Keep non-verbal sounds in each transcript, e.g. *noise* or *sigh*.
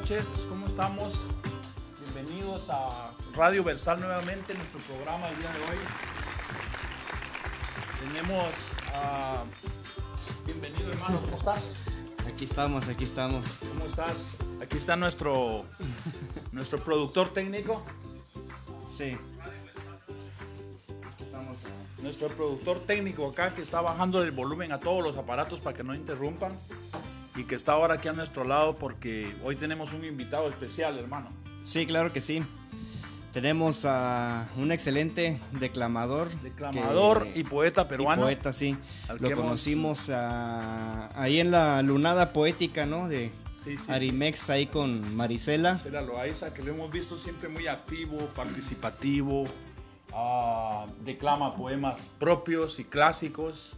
noches, ¿cómo estamos? Bienvenidos a Radio Versal nuevamente, nuestro programa el día de hoy. Tenemos a... Bienvenido hermano, ¿cómo estás? Aquí estamos, aquí estamos. ¿Cómo estás? Aquí está nuestro, nuestro productor técnico. Sí. Nuestro productor técnico acá que está bajando el volumen a todos los aparatos para que no interrumpan y que está ahora aquí a nuestro lado porque hoy tenemos un invitado especial, hermano. Sí, claro que sí. Tenemos a un excelente declamador. Declamador y poeta peruano. poeta, sí. Lo conocimos ahí en la lunada poética, ¿no? De Arimex, ahí con Marisela. Marisela Loaiza, que lo hemos visto siempre muy activo, participativo, Ah, declama poemas propios y clásicos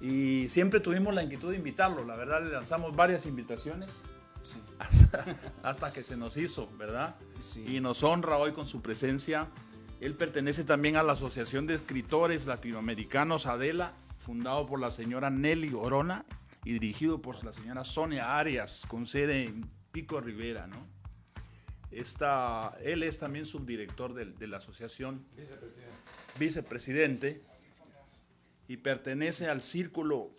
y siempre tuvimos la inquietud de invitarlo. La verdad, le lanzamos varias invitaciones hasta, que se nos hizo, ¿verdad? Y nos honra hoy con su presencia. Él pertenece también a la Asociación de Escritores Latinoamericanos Adela, fundado por la señora Nelly Orona y dirigido por la señora Sonia Arias, con sede en Pico Rivera, ¿no? Está, él es también subdirector de, la asociación. Vicepresidente. Vicepresidente. Y pertenece al Círculo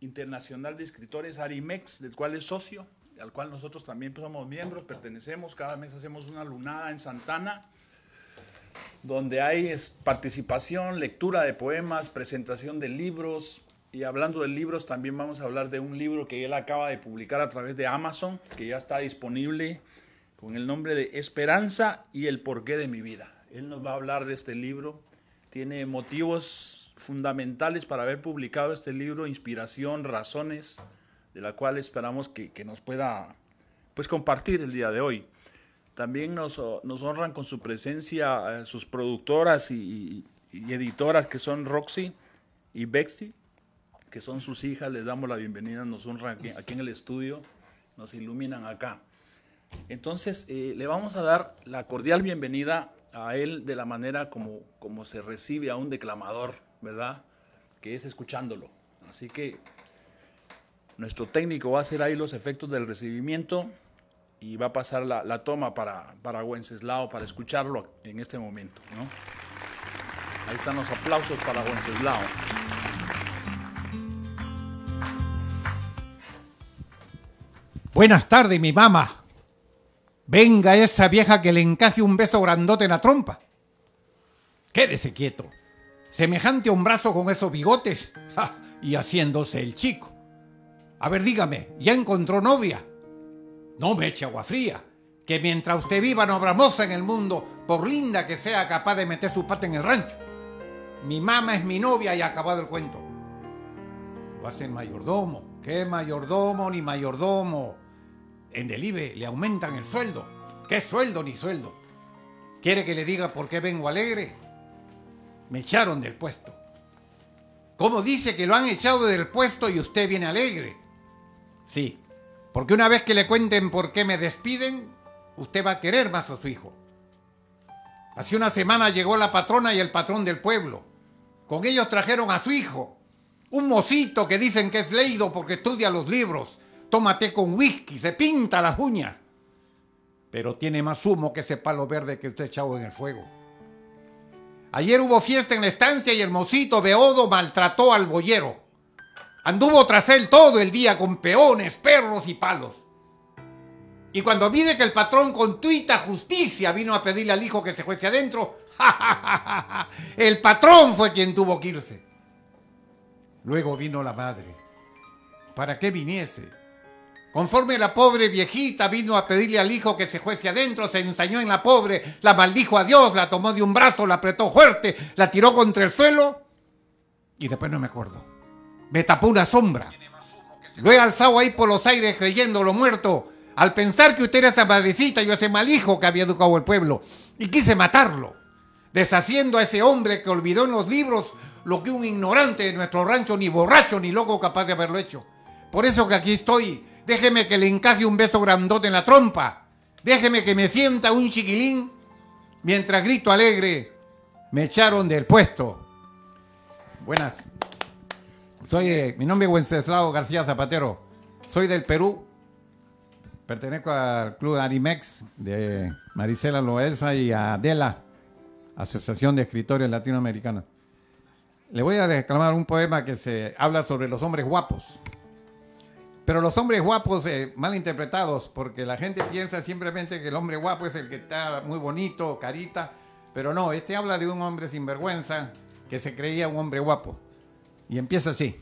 Internacional de Escritores Arimex, del cual es socio, al cual nosotros también somos miembros, pertenecemos. Cada mes hacemos una lunada en Santana, donde hay participación, lectura de poemas, presentación de libros. Y hablando de libros, también vamos a hablar de un libro que él acaba de publicar a través de Amazon, que ya está disponible con el nombre de Esperanza y el porqué de mi vida. Él nos va a hablar de este libro. Tiene motivos fundamentales para haber publicado este libro, inspiración, razones, de la cual esperamos que, nos pueda pues, compartir el día de hoy. También nos, honran con su presencia eh, sus productoras y, editoras que son Roxy y Bexy, que son sus hijas. Les damos la bienvenida, nos honran aquí en el estudio, nos iluminan acá. Entonces, eh, le vamos a dar la cordial bienvenida a él de la manera como, como se recibe a un declamador, ¿verdad? Que es escuchándolo. Así que nuestro técnico va a hacer ahí los efectos del recibimiento y va a pasar la, toma para, para Wenceslao para escucharlo en este momento. ¿no? Ahí están los aplausos para Wenceslao. Buenas tardes, mi mamá. Venga esa vieja que le encaje un beso grandote en la trompa. Quédese quieto. Semejante a un brazo con esos bigotes. *laughs* y haciéndose el chico. A ver, dígame, ¿ya encontró novia? No me eche agua fría. Que mientras usted viva no habrá moza en el mundo, por linda que sea capaz de meter su pata en el rancho. Mi mamá es mi novia y acabado el cuento. Lo hace el mayordomo. ¿Qué mayordomo ni mayordomo? En Delive le aumentan el sueldo. ¿Qué sueldo ni sueldo? ¿Quiere que le diga por qué vengo alegre? Me echaron del puesto. ¿Cómo dice que lo han echado del puesto y usted viene alegre? Sí, porque una vez que le cuenten por qué me despiden, usted va a querer más a su hijo. Hace una semana llegó la patrona y el patrón del pueblo. Con ellos trajeron a su hijo, un mocito que dicen que es leído porque estudia los libros tómate con whisky, se pinta las uñas. Pero tiene más humo que ese palo verde que usted echado en el fuego. Ayer hubo fiesta en la estancia y el mocito Beodo maltrató al boyero. Anduvo tras él todo el día con peones, perros y palos. Y cuando vine que el patrón con tuita justicia vino a pedirle al hijo que se fuese adentro, *laughs* el patrón fue quien tuvo que irse. Luego vino la madre. ¿Para qué viniese? Conforme la pobre viejita vino a pedirle al hijo que se fuese adentro, se ensañó en la pobre, la maldijo a Dios, la tomó de un brazo, la apretó fuerte, la tiró contra el suelo y después no me acuerdo. Me tapó una sombra. Lo he alzado ahí por los aires creyéndolo muerto, al pensar que usted era esa madrecita y ese mal hijo que había educado el pueblo. Y quise matarlo, deshaciendo a ese hombre que olvidó en los libros lo que un ignorante de nuestro rancho, ni borracho ni loco, capaz de haberlo hecho. Por eso que aquí estoy Déjeme que le encaje un beso grandote en la trompa. Déjeme que me sienta un chiquilín. Mientras grito alegre, me echaron del puesto. Buenas. Soy, eh, mi nombre es Wenceslao García Zapatero. Soy del Perú. pertenezco al Club Arimex de Marisela Loesa y Adela, Asociación de Escritores Latinoamericanos. Le voy a declamar un poema que se habla sobre los hombres guapos. Pero los hombres guapos eh, mal interpretados, porque la gente piensa simplemente que el hombre guapo es el que está muy bonito, carita, pero no, este habla de un hombre sin vergüenza que se creía un hombre guapo. Y empieza así.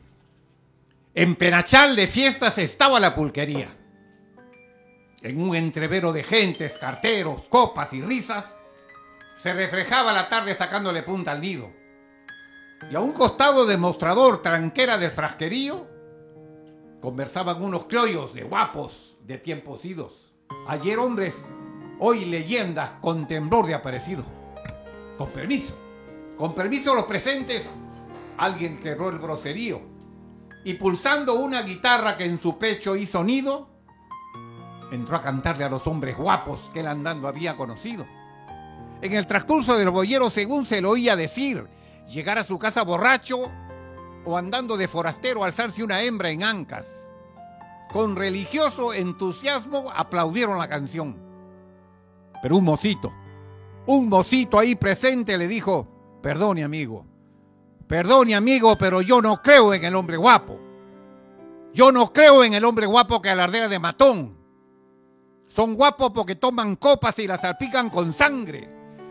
En Penachal de fiestas estaba la pulquería. En un entrevero de gentes, carteros, copas y risas, se reflejaba la tarde sacándole punta al nido. Y a un costado del mostrador tranquera del frasquerío, conversaban unos criollos de guapos de tiempos idos. Ayer hombres, hoy leyendas con temblor de aparecido. Con permiso, con permiso los presentes, alguien quebró el brocerío y pulsando una guitarra que en su pecho hizo nido, entró a cantarle a los hombres guapos que él andando había conocido. En el transcurso del boyero, según se lo oía decir, llegar a su casa borracho o andando de forastero alzarse una hembra en ancas. Con religioso entusiasmo aplaudieron la canción. Pero un mocito, un mocito ahí presente le dijo, perdone amigo, perdone amigo, pero yo no creo en el hombre guapo. Yo no creo en el hombre guapo que alardea de matón. Son guapos porque toman copas y las salpican con sangre.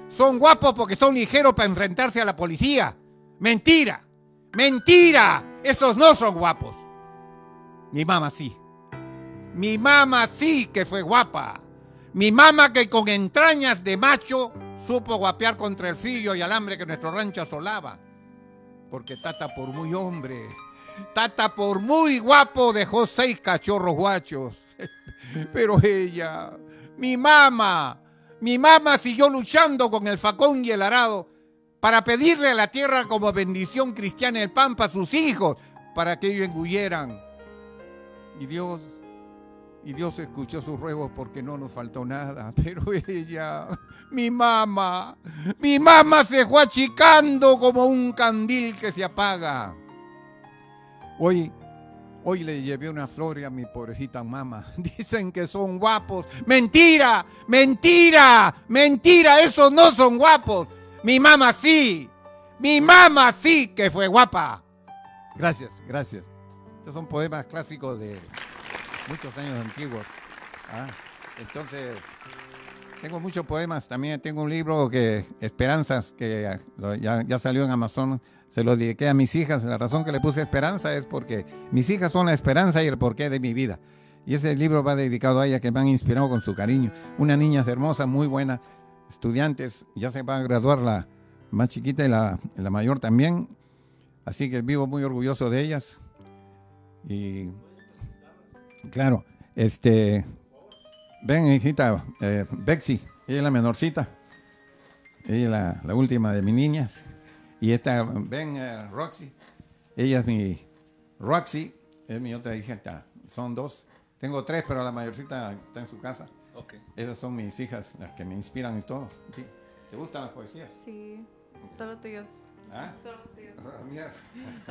Son guapos porque son ligeros para enfrentarse a la policía. Mentira, mentira. Esos no son guapos. Mi mamá sí. Mi mamá sí que fue guapa. Mi mamá que con entrañas de macho supo guapear contra el frío y alambre que nuestro rancho asolaba. Porque Tata por muy hombre, Tata por muy guapo dejó seis cachorros guachos. *laughs* Pero ella, mi mamá, mi mamá siguió luchando con el facón y el arado para pedirle a la tierra como bendición cristiana el pan para sus hijos, para que ellos engulleran. Y Dios, y Dios escuchó sus ruegos porque no nos faltó nada. *laughs* Pero ella, mi mamá, mi mamá se fue achicando como un candil que se apaga. Hoy Hoy le llevé una flor a mi pobrecita mamá. *laughs* Dicen que son guapos. Mentira, mentira, mentira. Esos no son guapos. Mi mamá sí. Mi mamá sí que fue guapa. Gracias, gracias. Estos son poemas clásicos de muchos años antiguos. Ah, entonces, tengo muchos poemas. También tengo un libro que, Esperanzas, que ya, ya salió en Amazon se lo dediqué a mis hijas. La razón que le puse esperanza es porque mis hijas son la esperanza y el porqué de mi vida. Y ese libro va dedicado a ella que me han inspirado con su cariño. Una niña hermosa, muy buena, estudiantes, ya se va a graduar la más chiquita y la, la mayor también. Así que vivo muy orgulloso de ellas. Y claro, este, ven hijita, eh, Bexy, ella es la menorcita. Ella es la, la última de mis niñas. Y esta, ven, eh, Roxy, ella es mi, Roxy, es mi otra hija, son dos. Tengo tres, pero la mayorcita está en su casa. Okay. Esas son mis hijas, las que me inspiran y todo. ¿Te gustan las poesías? Sí, todos tuyos. ¿Ah? Solo tuyos. Mías.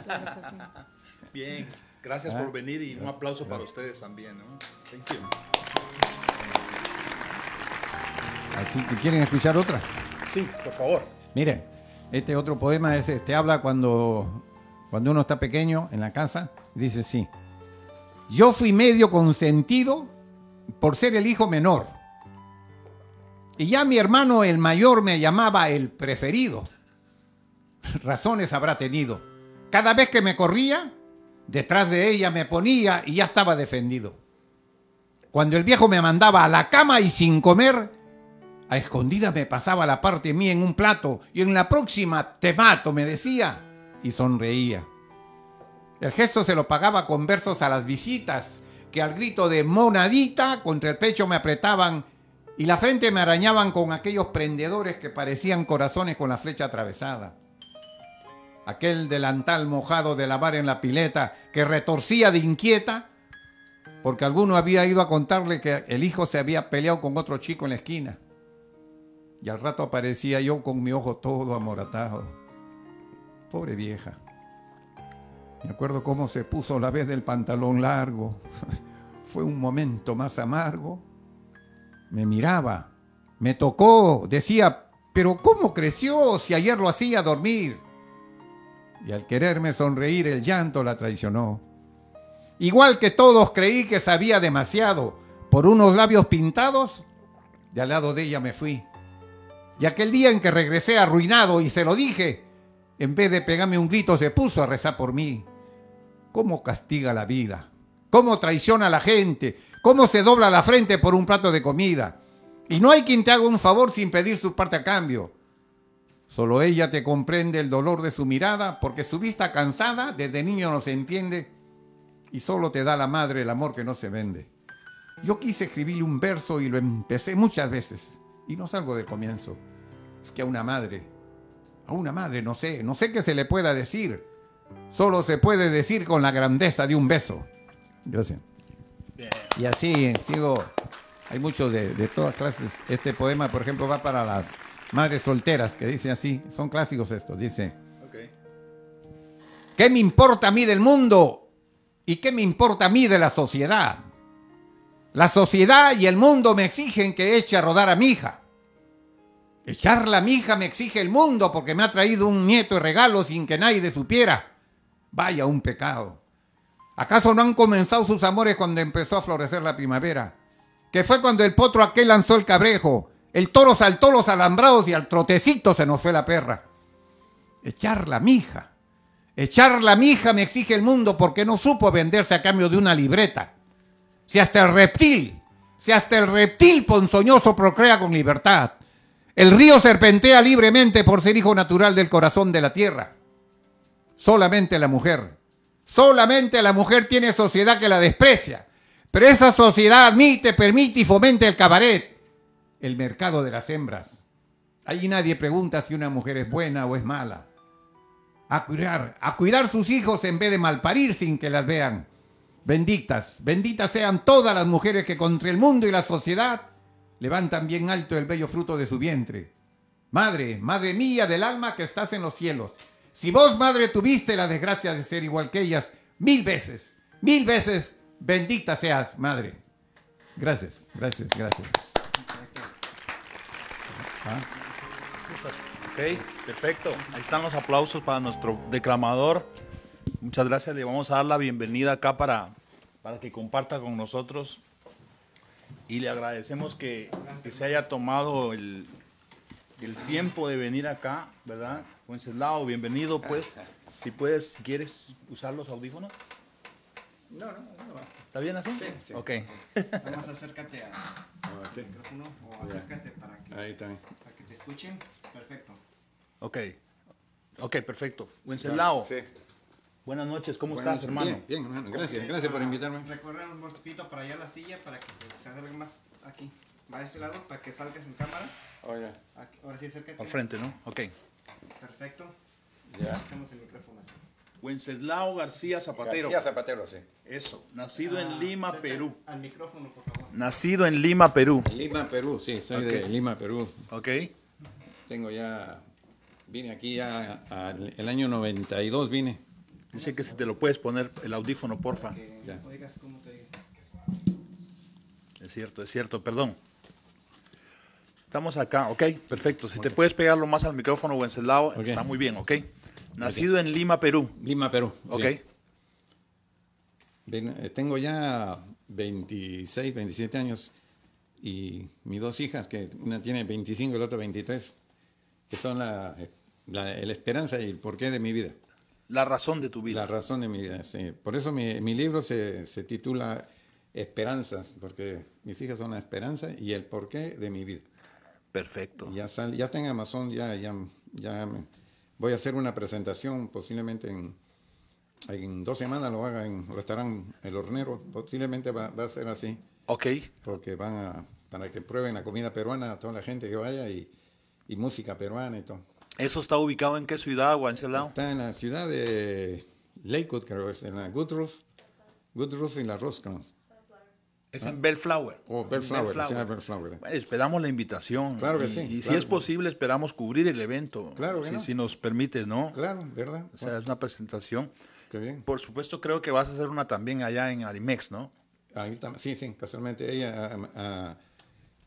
*laughs* Bien, gracias por ah. venir y un aplauso para ustedes también. ¿no? Thank you. Así que quieren escuchar otra. Sí, por favor. Miren. Este otro poema es, este, habla cuando, cuando uno está pequeño en la casa. Dice sí. Yo fui medio consentido por ser el hijo menor. Y ya mi hermano el mayor me llamaba el preferido. Razones habrá tenido. Cada vez que me corría, detrás de ella me ponía y ya estaba defendido. Cuando el viejo me mandaba a la cama y sin comer, a escondida me pasaba la parte mía en un plato y en la próxima te mato, me decía, y sonreía. El gesto se lo pagaba con versos a las visitas, que al grito de monadita contra el pecho me apretaban y la frente me arañaban con aquellos prendedores que parecían corazones con la flecha atravesada. Aquel delantal mojado de lavar en la pileta que retorcía de inquieta, porque alguno había ido a contarle que el hijo se había peleado con otro chico en la esquina. Y al rato aparecía yo con mi ojo todo amoratado. Pobre vieja. Me acuerdo cómo se puso la vez del pantalón largo. *laughs* fue un momento más amargo. Me miraba, me tocó, decía, pero ¿cómo creció si ayer lo hacía dormir? Y al quererme sonreír el llanto la traicionó. Igual que todos creí que sabía demasiado por unos labios pintados, de al lado de ella me fui. Y aquel día en que regresé arruinado y se lo dije, en vez de pegarme un grito se puso a rezar por mí. ¿Cómo castiga la vida? ¿Cómo traiciona a la gente? ¿Cómo se dobla la frente por un plato de comida? Y no hay quien te haga un favor sin pedir su parte a cambio. Solo ella te comprende el dolor de su mirada porque su vista cansada desde niño no se entiende y solo te da la madre el amor que no se vende. Yo quise escribirle un verso y lo empecé muchas veces y no salgo del comienzo. Es que a una madre, a una madre no sé, no sé qué se le pueda decir. Solo se puede decir con la grandeza de un beso. Gracias. Y así sigo, hay muchos de, de todas clases. Este poema, por ejemplo, va para las madres solteras, que dicen así, son clásicos estos, dice. ¿Qué me importa a mí del mundo ¿Y qué me importa a mí de la sociedad? La sociedad y el mundo me exigen que eche a rodar a mi hija. Echarla a mi hija me exige el mundo porque me ha traído un nieto de regalo sin que nadie supiera. Vaya un pecado. ¿Acaso no han comenzado sus amores cuando empezó a florecer la primavera? Que fue cuando el potro aquel lanzó el cabrejo, el toro saltó los alambrados y al trotecito se nos fue la perra. Echarla a mi hija Echar la mija me exige el mundo porque no supo venderse a cambio de una libreta. Si hasta el reptil, si hasta el reptil ponzoñoso procrea con libertad. El río serpentea libremente por ser hijo natural del corazón de la tierra. Solamente la mujer, solamente la mujer tiene sociedad que la desprecia. Pero esa sociedad admite, permite y fomenta el cabaret, el mercado de las hembras. Allí nadie pregunta si una mujer es buena o es mala a cuidar, a cuidar sus hijos en vez de malparir sin que las vean. Benditas, benditas sean todas las mujeres que contra el mundo y la sociedad levantan bien alto el bello fruto de su vientre. Madre, madre mía del alma que estás en los cielos, si vos, madre, tuviste la desgracia de ser igual que ellas, mil veces, mil veces, bendita seas, madre. Gracias, gracias, gracias. ¿Ah? Ok, perfecto. Ahí están los aplausos para nuestro declamador. Muchas gracias. Le vamos a dar la bienvenida acá para, para que comparta con nosotros. Y le agradecemos que, que se haya tomado el, el, tiempo de venir acá, ¿verdad? Wenceslao, bienvenido, pues. Si puedes, si quieres usar los audífonos. No, no, no. ¿Está bien así? Sí, sí. Ok. Vamos, acércate al micrófono o acércate para que, Ahí está. para que te escuchen. Perfecto. Ok, ok, perfecto. Wenceslao. Sí. Buenas noches, ¿cómo estás, hermano? Bien, bien, hermano. Gracias, gracias por invitarme. Recorrer un poquito para allá la silla para que se acerque más aquí. Va a este lado para que salgas en cámara. Oye. Aquí, ahora sí, acércate. Al frente, ¿no? Ok. Perfecto. Ya. Hacemos el micrófono así. Wenceslao García Zapatero. García Zapatero, sí. Eso, nacido en Ah, Lima, Perú. Al micrófono, por favor. Nacido en Lima, Perú. Lima, Perú, sí, soy Ok. de Lima, Perú. Ok. Tengo ya, vine aquí ya al- el año 92 vine. Dice que si te lo puedes poner el audífono, porfa. Que Ya. oigas cómo te digas. Es cierto, es cierto, perdón. Estamos acá, ok, perfecto. Si te puedes pegarlo más al micrófono, Wenceslao, Ok. está muy bien, ok. Nacido en Lima, Perú. Lima, Perú. Ok. sí. Vine- eh, tengo ya 26, 27 años y mis dos hijas, que una tiene 25 y la otra 23, que son la, la, la esperanza y el porqué de mi vida. La razón de tu vida. La razón de mi vida, sí. Por eso mi, mi libro se, se titula Esperanzas, porque mis hijas son la esperanza y el porqué de mi vida. Perfecto. Ya, sal- ya está en Amazon, ya, ya, ya me- voy a hacer una presentación posiblemente en, en dos semanas, lo haga en restaurante El Hornero, posiblemente va, va a ser así, Ok, porque van a, para que prueben la comida peruana a toda la gente que vaya y, y música peruana y todo. ¿eso está ubicado en qué ciudad, Wenceslao? Está en la ciudad de Lakewood, creo, es en la Goodroof, Goodroof y la Rosecrans. Es en Bellflower. O En Bellflower, de Bellflower. Bueno, esperamos la invitación. Claro que Y- sí, Y, si es posible, esperamos cubrir el evento. Claro que si, no. si nos permite, ¿no? Claro, ¿verdad? O sea, es una presentación. Qué bien. Por supuesto, creo que vas a hacer una también allá en Arimex, ¿no? ahí sí, sí, casualmente ella,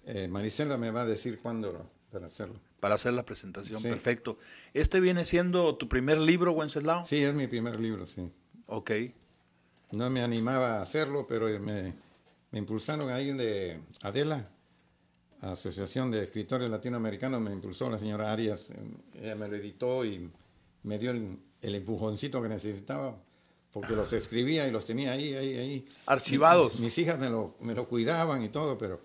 eh, Maricela me va a decir cuándo para hacerlo. Para hacer la presentación, perfecto. ¿Este viene siendo tu primer libro, Wenceslao? Sí, es mi primer libro, sí. Ok. No me animaba a hacerlo, pero me, me impulsaron alguien de Adela, Asociación de Escritores Latinoamericanos, me impulsó la señora Arias, ella me lo editó y me dio el, empujoncito que necesitaba, porque los escribía y los tenía ahí, ahí, ahí. Archivados. mis hijas me lo, me lo cuidaban y todo, pero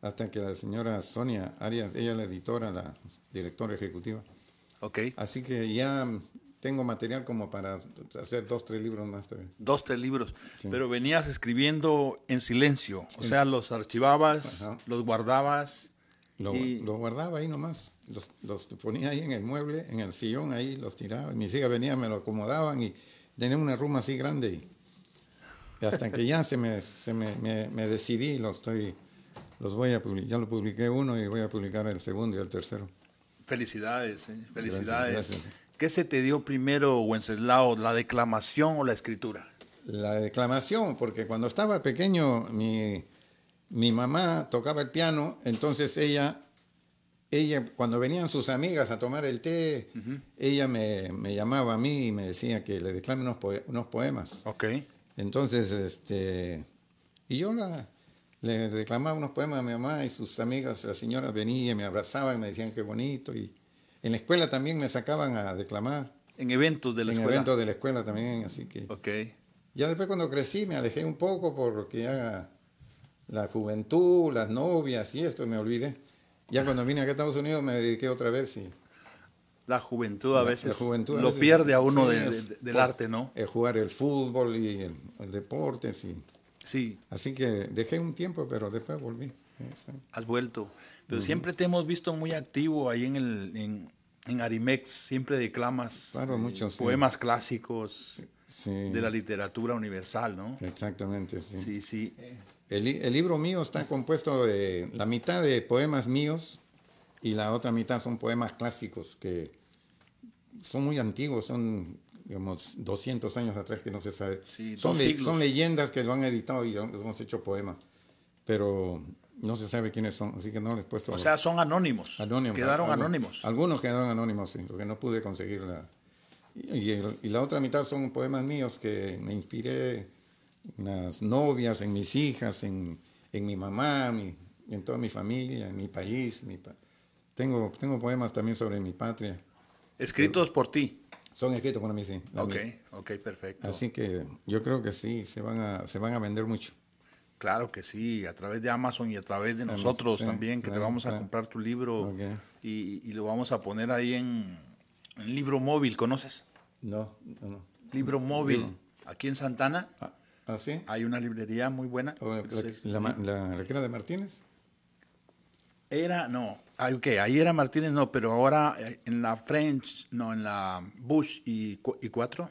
hasta que la señora Sonia Arias, ella es la editora, la directora ejecutiva. Ok. Así que ya tengo material como para hacer dos, tres libros más todavía. Dos, tres libros. Pero venías escribiendo en silencio, o sea, los archivabas, los guardabas. Lo, guardaba ahí nomás, los, los, ponía ahí en el mueble, en el sillón, ahí los tiraba. Mis hijas venían, me lo acomodaban y tenía una ruma así grande. Y, hasta que ya se me, se me, me, decidí, los, estoy, los voy a publicar. Ya lo publiqué uno y voy a publicar el segundo y el tercero. Felicidades, ¿eh? felicidades. ¿Qué se te dio primero, Wenceslao, la declamación o la escritura? La declamación, porque cuando estaba pequeño mi, mi mamá tocaba el piano, entonces ella, ella, cuando venían sus amigas a tomar el té, ella me, me, llamaba a mí y me decía que le declame unos, unos poemas. Ok. Entonces, este, y yo la, le declamaba unos poemas a mi mamá y sus amigas, las señoras venían, me abrazaban y me decían qué bonito. Y, en la escuela también me sacaban a declamar. En eventos de la escuela. En eventos de la escuela también, así que. Ok. Ya después cuando crecí me alejé un poco porque ya la juventud, las novias y esto me olvidé. Ya cuando vine acá a Estados Unidos me dediqué otra vez y... La juventud a veces lo pierde a uno del arte, ¿no? El jugar el fútbol y el, deporte, sí. Sí. Así que dejé un tiempo, pero después volví. Has vuelto. Pero siempre te hemos visto muy activo ahí en, el, en, Arimex, siempre declamas eh, poemas clásicos de la literatura universal, ¿no? Exactamente, sí. Sí, sí. El, el, libro mío está compuesto de la mitad de poemas míos y la otra mitad son poemas clásicos que son muy antiguos, son digamos 200 años atrás que no se sabe. son, son leyendas que lo han editado y hemos hecho poemas. Pero no se sabe quiénes son, así que no les he puesto. O sea, son anónimos. Anónimos. Quedaron anónimos. Algunos quedaron anónimos, sí, porque no pude conseguir la. Y, la otra mitad son poemas míos que me inspiré en las novias, en mis hijas, en, en mi mamá, en toda mi familia, en mi país. Mi tengo, tengo poemas también sobre mi patria. ¿Escritos por ti? Son escritos por mí, sí. Ok, ok, perfecto. Así que yo creo que sí, se van a, se van a vender mucho. Claro que sí, a través de Amazon y a través de nosotros también, que te vamos a comprar tu libro y, lo vamos a poner ahí en, libro móvil, ¿conoces? No, no. Libro móvil, aquí en Santana. Ah, ¿ah sí? Hay una librería muy buena. ¿La, la, era de Martínez? Era, no, okay, ahí era Martínez, no, pero ahora eh, en la French, no, en la Bush y, y 4,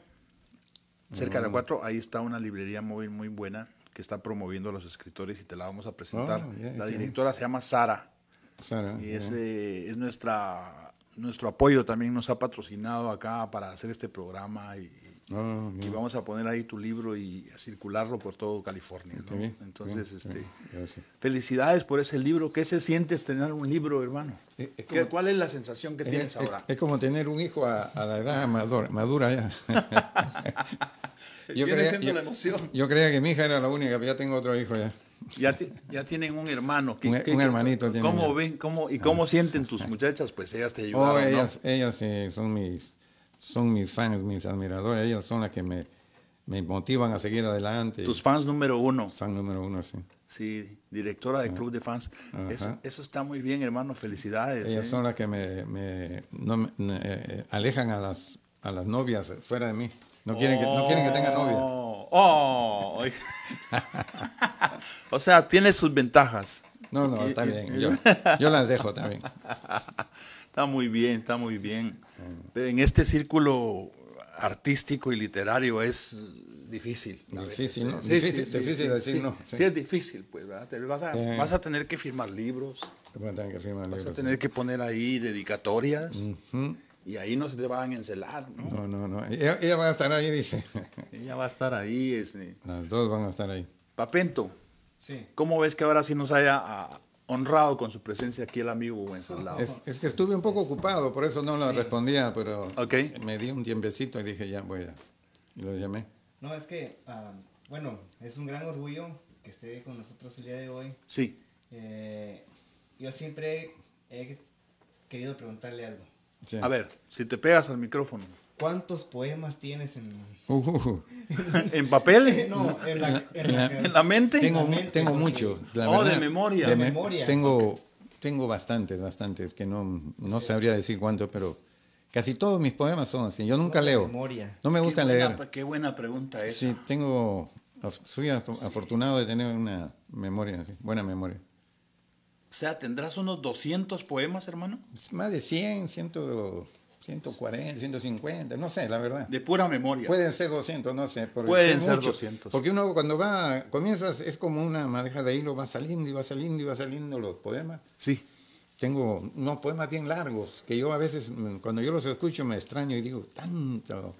cerca de la 4, mm. ahí está una librería móvil muy buena que está promoviendo a los escritores y te la vamos a presentar. Oh, la directora se llama Sara. Sara. Y ese es nuestra, nuestro apoyo también nos ha patrocinado acá para hacer este programa y, oh, y vamos a poner ahí tu libro y a circularlo por todo California. Entonces, este, felicidades por ese libro. ¿Qué se siente tener un libro, hermano? Eh, ¿Cuál es la sensación que tienes ahora? Es, como tener un hijo a, a la edad madura, madura ya. *laughs* *laughs* yo creía, yo, la emoción. Yo creía que mi hija era la única, pero ya tengo otro hijo ya. Ya, ya tienen un hermano. un, hermanito. ¿Cómo ven? Cómo, ¿Y cómo sienten tus muchachas? Pues ellas te ayudaron, oh, ellas, ellas son, mis, son mis fans, mis admiradores. Ellas son las que me, me motivan a seguir adelante. Tus fans número uno. Fan número uno, sí. Sí, directora del club de fans. Eso, eso, está muy bien, hermano. Felicidades. Ellas ¿eh? son las que me, me, no, me eh, alejan a las, a las novias fuera de mí. No quieren que, no quieren que tenga novia. Oh, oh. *laughs* o sea, tiene sus ventajas. No, no, está bien. Yo, *laughs* yo, las dejo también. Está muy bien, está muy bien. Pero en este círculo artístico y literario es difícil. Difícil, ¿no? difícil, difícil decir no. Sí. es difícil, pues, ¿verdad? Vas a, vas a tener que firmar libros. Vas a tener que firmar libros. Vas a tener que poner ahí dedicatorias. Y ahí no se te van a encelar, ¿no? No, no, no. Ella, va a estar ahí, dice. *laughs* Ella va a estar ahí. Este. Las dos van a estar ahí. Papento, sí. ¿cómo ves que ahora sí nos haya ah, honrado con su presencia aquí el amigo Wenceslao? Es, es que estuve un poco ocupado, por eso no lo respondía, pero me di un tiempecito y dije, ya voy a... Y lo llamé. No, es que, ah, bueno, es un gran orgullo que esté con nosotros el día de hoy. Sí. Eh, yo siempre he querido preguntarle algo. A ver, si te pegas al micrófono. ¿Cuántos poemas tienes en... Uh. *laughs* ¿En papel? *laughs* no, en la, en la, *laughs* mente. Tengo, tengo mucho. oh, de memoria. De, memoria. Tengo, tengo bastantes, bastantes, que no, no sabría decir cuántos, pero casi todos mis poemas son así. Yo nunca leo. Memoria. No me gusta leer. qué buena pregunta esa. Sí, tengo... Soy afortunado de tener una memoria así, buena memoria. O sea, ¿tendrás unos 200 poemas, hermano? Más de 100, 100 140, 150, no sé, la verdad. De pura memoria. Pueden ser 200, no sé. Pueden ser 200. Porque uno cuando va, comienzas, es como una madeja de hilo, va saliendo y va saliendo y va saliendo los poemas. Sí. Tengo unos poemas bien largos, que yo a veces, cuando yo los escucho, me extraño y digo, tanto,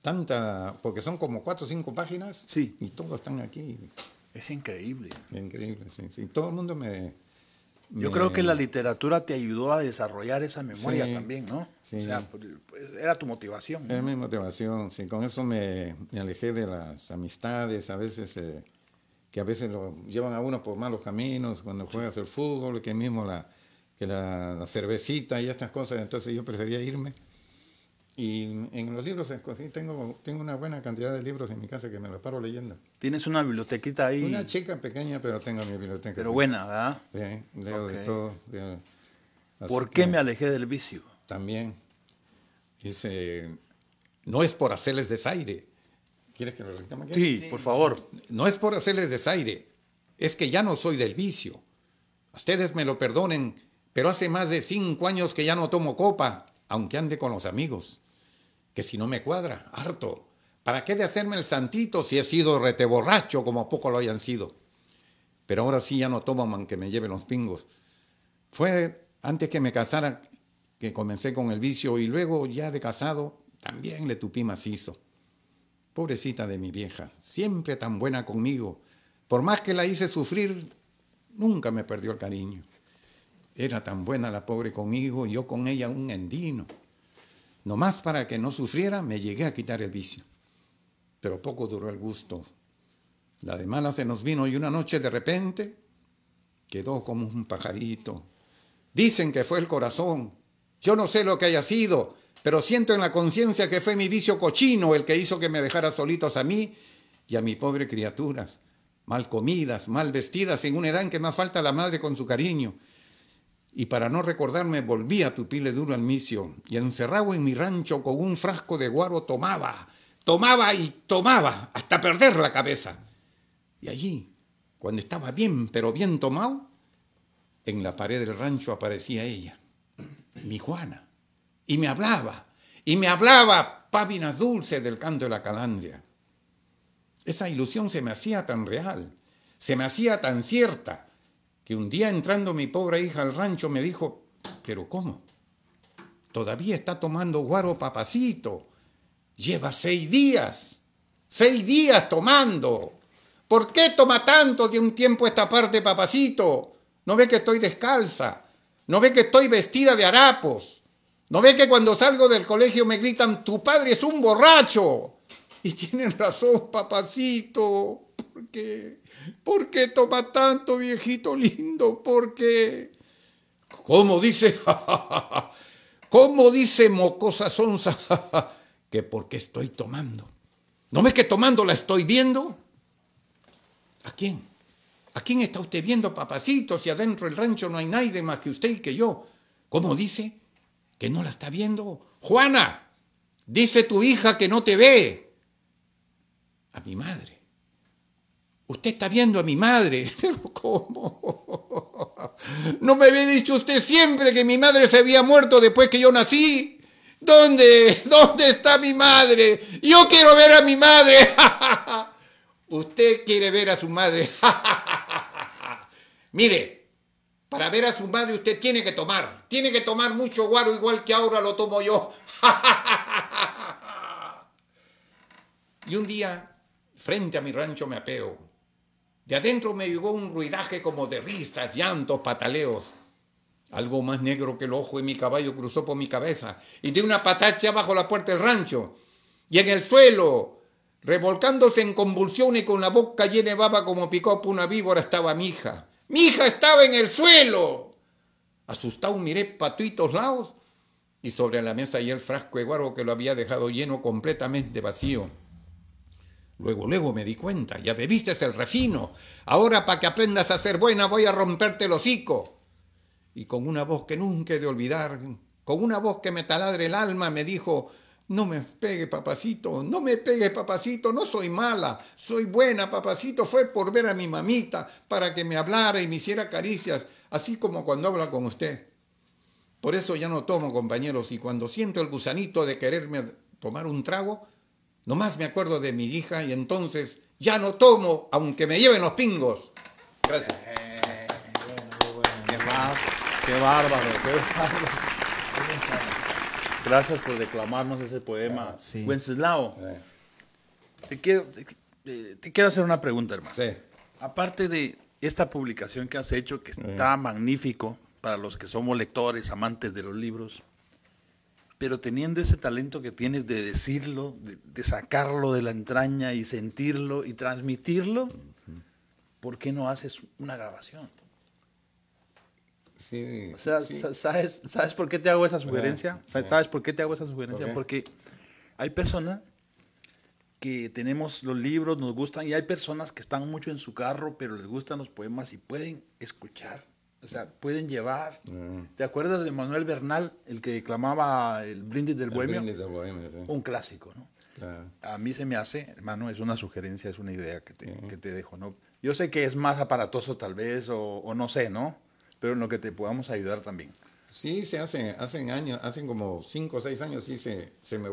tanta, porque son como cuatro o cinco páginas. Sí. Y todos están aquí. Es increíble. Increíble, sí, sí. Todo el mundo me, yo creo que la literatura te ayudó a desarrollar esa memoria también, ¿no? Sí. O sea, pues, era tu motivación. Era mi motivación, sí. Con eso me, alejé de las amistades, a veces, eh, que a veces lo llevan a uno por malos caminos, cuando juegas el fútbol, que mismo la, que la, la cervecita y estas cosas, entonces yo prefería irme y en los libros tengo, tengo una buena cantidad de libros en mi casa que me los paro leyendo. ¿Tienes una bibliotequita ahí? Una chica pequeña, pero tengo mi biblioteca. Pero buena, ¿verdad? Sí, leo de todo. ¿Por qué me alejé del vicio? También. Dice, no es por hacerles desaire. ¿Quieres que lo reclame aquí? Sí, por favor. No es por hacerles desaire, es que ya no soy del vicio. Ustedes me lo perdonen, pero hace más de cinco años que ya no tomo copa, aunque ande con los amigos que si no me cuadra, harto. ¿Para qué de hacerme el santito si he sido rete borracho como poco lo hayan sido? Pero ahora sí ya no tomo man que me lleven los pingos. Fue antes que me casara que comencé con el vicio y luego ya de casado también le tupí macizo. Pobrecita de mi vieja, siempre tan buena conmigo. Por más que la hice sufrir, nunca me perdió el cariño. Era tan buena la pobre conmigo y yo con ella un endino. Nomás para que no sufriera, me llegué a quitar el vicio. Pero poco duró el gusto. La de mala se nos vino y una noche de repente quedó como un pajarito. Dicen que fue el corazón. Yo no sé lo que haya sido, pero siento en la conciencia que fue mi vicio cochino el que hizo que me dejara solitos a mí y a mi pobre criaturas, mal comidas, mal vestidas, en una edad en que más falta la madre con su cariño y para no recordarme volví a tupirle duro al misio y encerrado en mi rancho con un frasco de guaro tomaba, tomaba y tomaba hasta perder la cabeza. Y allí, cuando estaba bien, pero bien tomado, en la pared del rancho aparecía ella, mi Juana, y me hablaba, y me hablaba páginas dulces del canto de la calandria. Esa ilusión se me hacía tan real, se me hacía tan cierta, que un día entrando mi pobre hija al rancho me dijo, pero ¿cómo? Todavía está tomando guaro papacito. Lleva seis días, seis días tomando. ¿Por qué toma tanto de un tiempo esta parte, papacito? ¿No ve que estoy descalza? ¿No ve que estoy vestida de harapos? ¿No ve que cuando salgo del colegio me gritan, tu padre es un borracho? Y tienen razón, papacito. ¿Por qué? ¿Por qué toma tanto, viejito lindo? ¿Por qué? ¿Cómo dice? *laughs* ¿Cómo dice mocosa sonza? *laughs* que porque estoy tomando. ¿No ves que tomando la estoy viendo? ¿A quién? ¿A quién está usted viendo, papacito, si adentro del rancho no hay nadie más que usted y que yo? ¿Cómo dice? ¿Que no la está viendo? Juana, dice tu hija que no te ve. A mi madre. Usted está viendo a mi madre. *laughs* Pero ¿cómo? ¿No me había dicho usted siempre que mi madre se había muerto después que yo nací? ¿Dónde? ¿Dónde está mi madre? Yo quiero ver a mi madre. *laughs* Usted quiere ver a su madre. *laughs* Mire, para ver a su madre usted tiene que tomar. Tiene que tomar mucho guaro igual que ahora lo tomo yo. y un día, frente a mi rancho me apeo De adentro me llegó un ruidaje como de risas, llantos, pataleos. Algo más negro que el ojo de mi caballo cruzó por mi cabeza y di una patacha bajo la puerta del rancho. Y en el suelo, revolcándose en convulsiones con la boca llena de baba como picó por una víbora, estaba mi hija. ¡Mi hija estaba en el suelo! Asustado miré para todos lados y sobre la mesa y el frasco de guaro que lo había dejado lleno completamente vacío. Luego, luego me di cuenta, ya bebiste el refino. Ahora, para que aprendas a ser buena, voy a romperte el hocico. Y con una voz que nunca he de olvidar, con una voz que me taladre el alma, me dijo, no me pegue, papacito, no me pegue, papacito, no soy mala, soy buena, papacito, fue por ver a mi mamita, para que me hablara y me hiciera caricias, así como cuando habla con usted. Por eso ya no tomo, compañeros, y cuando siento el gusanito de quererme tomar un trago, nomás me acuerdo de mi hija y entonces ya no tomo, aunque me lleven los pingos. Gracias. qué, bárbaro, qué bárbaro, qué bárbaro. Gracias por declamarnos ese poema. Ah, sí. Wenceslao, eh. te, quiero, eh, te, quiero hacer una pregunta, hermano. Sí. Aparte de esta publicación que has hecho, que está magnífico para los que somos lectores, amantes de los libros, pero teniendo ese talento que tienes de decirlo, de, sacarlo de la entraña y sentirlo y transmitirlo, ¿por qué no haces una grabación? Sí, o sea, ¿sabes, ¿sabes por qué te hago esa sugerencia? ¿Sabes por qué te hago esa sugerencia? Porque hay personas que tenemos los libros, nos gustan, y hay personas que están mucho en su carro, pero les gustan los poemas y pueden escuchar, o sea, pueden llevar. Mm. ¿Te acuerdas de Manuel Bernal, el que clamaba el brindis del bohemio? El brindis del bohemio, sí. Un clásico, ¿no? A mí se me hace, hermano, es una sugerencia, es una idea que te, que te dejo, ¿no? Yo sé que es más aparatoso tal vez, o, o no sé, ¿no? pero en lo que te podamos ayudar también. Sí, se hace, hacen años, hacen como cinco o seis años, sí, se, se me,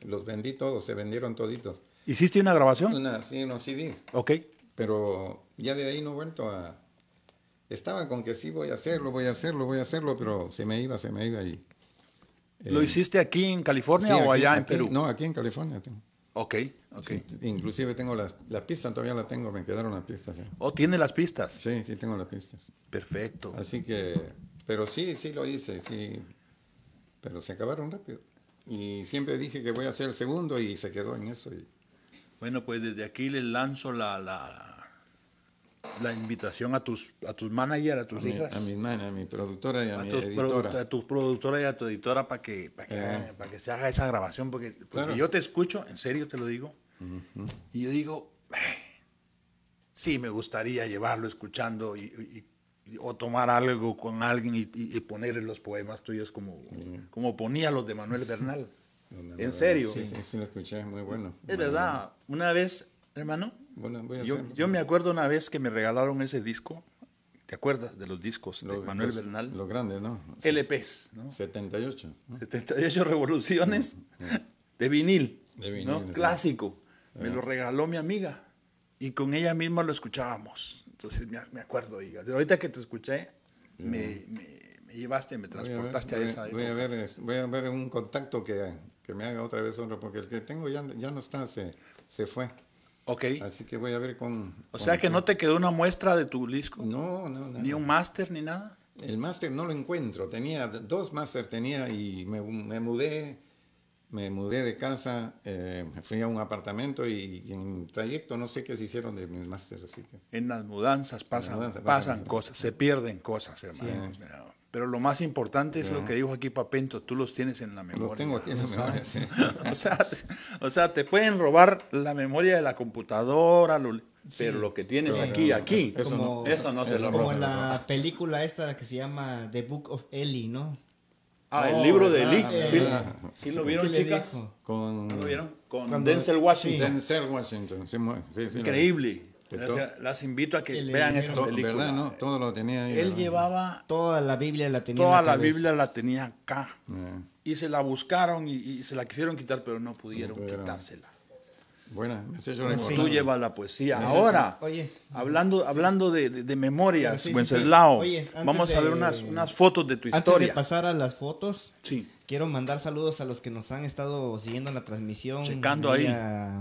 los vendí todos, se vendieron toditos. ¿Hiciste una grabación? Una, sí, unos CDs. Ok. Pero ya de ahí no he vuelto a... Estaba con que sí voy a hacerlo, voy a hacerlo, voy a hacerlo, pero se me iba, se me iba y... ¿Lo eh, hiciste aquí en California o allá en Perú? No, aquí en California. Ok, ok. inclusive tengo las, las pistas, todavía las tengo, me quedaron las pistas. ¿O tiene las pistas? Sí, sí, tengo las pistas. Perfecto. Así que, pero sí, sí lo hice, sí. Pero se acabaron rápido. Y siempre dije que voy a hacer el segundo y se quedó en eso. Y... Bueno, pues desde aquí les lanzo la, la, la invitación a tus, a tus managers, a tus hijas. a mi man, a mi productora y a, mi editora. a tu productora y a tu editora para que, para que, eh. para que se haga esa grabación, porque, porque yo te escucho, en serio te lo digo, y yo digo, sí, me gustaría llevarlo escuchando y, o tomar algo con alguien y, poner los poemas tuyos como, como ponía los de Manuel Bernal. en serio. Sí, sí, sí, lo escuché, muy bueno. Es verdad, una vez, hermano, yo, me acuerdo una vez que me regalaron ese disco. ¿Te acuerdas de los discos de Manuel Bernal? Los grandes, ¿no? LPs, ¿no? 78. 78 revoluciones *laughs* de vinil. De vinil. Clásico. Me lo regaló mi amiga y con ella misma lo escuchábamos. Entonces me, acuerdo. Y ahorita que te escuché, me, llevaste, me transportaste a, esa voy a, ver, voy a ver un contacto que, que me haga otra vez otro, porque el que tengo ya, ya no está, se, se fue. Ok. Así que voy a ver con... O sea que no te quedó una muestra de tu disco. No, no, no. Ni un máster ni nada. El máster no lo encuentro. Tenía dos máster tenía y me, mudé, me mudé de casa, eh, fui a un apartamento y, en trayecto no sé qué se hicieron de mis máster, así que. En las mudanzas pasan, pasan, cosas, se pierden cosas, hermano. Pero lo más importante es lo que dijo aquí Papento, tú los tienes en la memoria. Los tengo aquí en la memoria, sí. *laughs* o, sea, te pueden robar la memoria de la computadora, pero lo que tienes aquí, aquí, eso, no, se lo Como la película esta que se llama The Book of Eli, ¿no? Ah, el libro de Eli. ¿Sí, lo vieron, chicas? Con, ¿Lo vieron? Con Denzel Washington. Denzel Washington, sí, Las, invito a que vean esa película. ¿Verdad, no? Todo lo tenía ahí. Él llevaba... Toda la Biblia la tenía Toda la, Biblia la tenía acá. Eh. Y se la buscaron y, se la quisieron quitar, pero no pudieron, quitársela. Buena, Tú llevas la poesía. Ahora, hablando, hablando de, de, memorias, Wenceslao, vamos a ver unas, unas fotos de tu historia. Antes de pasar a las fotos, sí. quiero mandar saludos a los que nos han estado siguiendo en la transmisión. Checando ahí.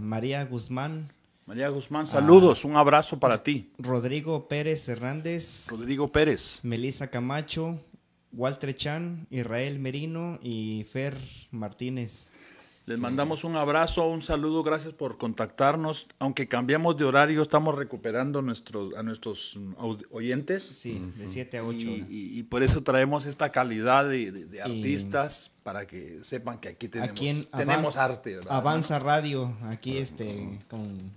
María Guzmán, María Guzmán, saludos, un abrazo para ti. Rodrigo Pérez Hernández. Rodrigo Pérez. Melissa Camacho, Walter Chan, Israel Merino y Fer Martínez. Les mandamos un abrazo, un saludo, gracias por contactarnos. Aunque cambiamos de horario, estamos recuperando nuestros, a nuestros oyentes. Sí, de 7 a 8. Y, por eso traemos esta calidad de, artistas para que sepan que aquí tenemos, tenemos arte. Avanza Radio, aquí este, con,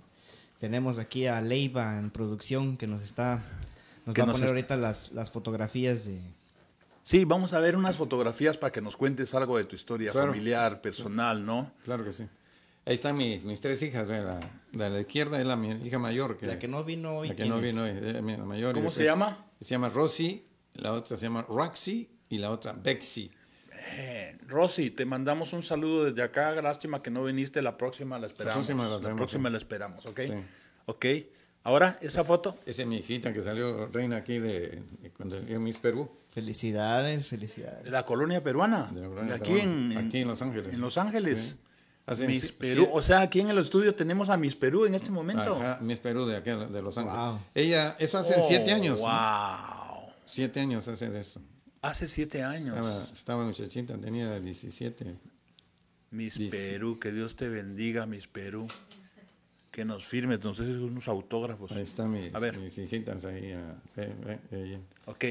tenemos aquí a Leiva en producción que nos está, nos va a poner ahorita las, las fotografías de Sí, vamos a ver unas fotografías para que nos cuentes algo de tu historia familiar, personal, ¿no? Claro que sí. Ahí están mis, mis tres hijas, la, de la izquierda es la mi hija mayor. Que, la que no vino hoy. La que no vino hoy, la mayor. ¿Cómo se llama? Se llama Rosy, la otra se llama Roxy y la otra Bexy. Eh, Rosy, te mandamos un saludo desde acá. Lástima que no viniste. La próxima la esperamos. La próxima la, la, próxima la esperamos, ¿ok? Sí. Ok. Ahora, esa foto. Esa es mi hijita que salió reina aquí de, cuando Miss Perú. Felicidades, felicidades. De la colonia peruana. De, aquí, En, aquí en Los Ángeles. En Los Ángeles. Miss Perú. O sea, aquí en el estudio tenemos a Miss Perú en este momento. Ajá, Miss Perú de aquí de Los Ángeles. Ella, eso hace oh, siete años. Wow. Siete años hace de eso. Hace siete años. Estaba, estaba muchachita, tenía 17. Miss Perú, que Dios te bendiga, Miss Perú que nos firmes, entonces unos autógrafos. Ahí están mis, a ver. mis hijitas ahí. Uh, ok.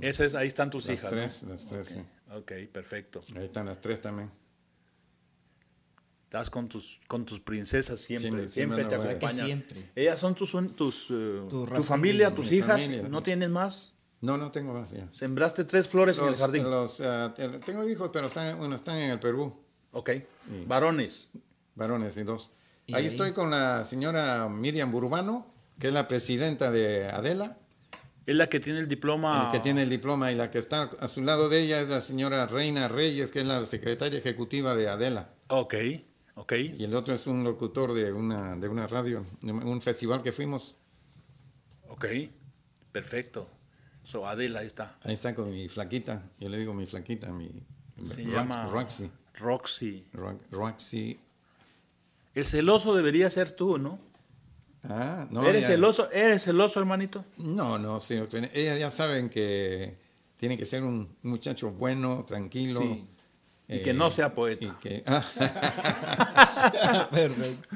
Ese es, ahí están tus hijas. Tres, Las tres, sí. Ok, perfecto. Ahí están las tres también. Estás con tus, con tus princesas siempre, siempre, te acompañan. Siempre. Ellas son tus, tus, uh, tu, familia, tus hijas, ¿no tienes más? No, no tengo más. Ya. Sembraste tres flores en el jardín. Los, uh, tengo hijos, pero están, bueno, están en el Perú. Ok. Varones. Varones y dos. Ahí, estoy con la señora Miriam Burbano, que es la presidenta de Adela. Es la que tiene el diploma. El que tiene el diploma y la que está a su lado de ella es la señora Reina Reyes, que es la secretaria ejecutiva de Adela. Ok, ok. Y el otro es un locutor de una, de una radio, un festival que fuimos. Ok, perfecto. So, Adela, ahí está. Ahí está con mi flaquita, yo le digo mi flaquita, mi... Se llama Roxy. Roxy. Roxy el celoso debería ser tú, ¿no? Ah, no. ¿Eres celoso? ¿Eres celoso, hermanito? No, no, sí. Ellas ya saben que tiene que ser un muchacho bueno, tranquilo. Sí. Y que no sea poeta. Y que, ah. *laughs* Perfecto.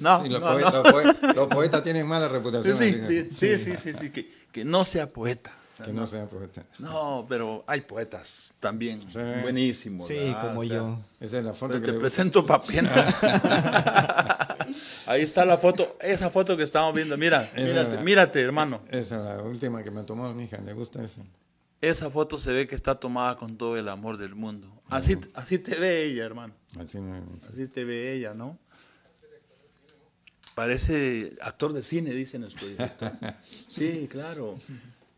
no, sí, los, los, poetas tienen mala reputación. Sí, sí, sí, sí, sí, sí, que, que no sea poeta. Que no, sea poeta. No, pero hay poetas también buenísimos. Sí, como yo. Esa es la foto que te presento papienta. *laughs* Ahí está la foto, esa foto que estamos viendo. Mira, mírate, mírate, hermano. Esa es la última que me tomó mi hija, le gusta esa. Esa foto se ve que está tomada con todo el amor del mundo. Así, así te ve ella, hermano. Así, me, así te ve ella, ¿no? Parece actor de cine, dicen nuestro *laughs* Sí, claro.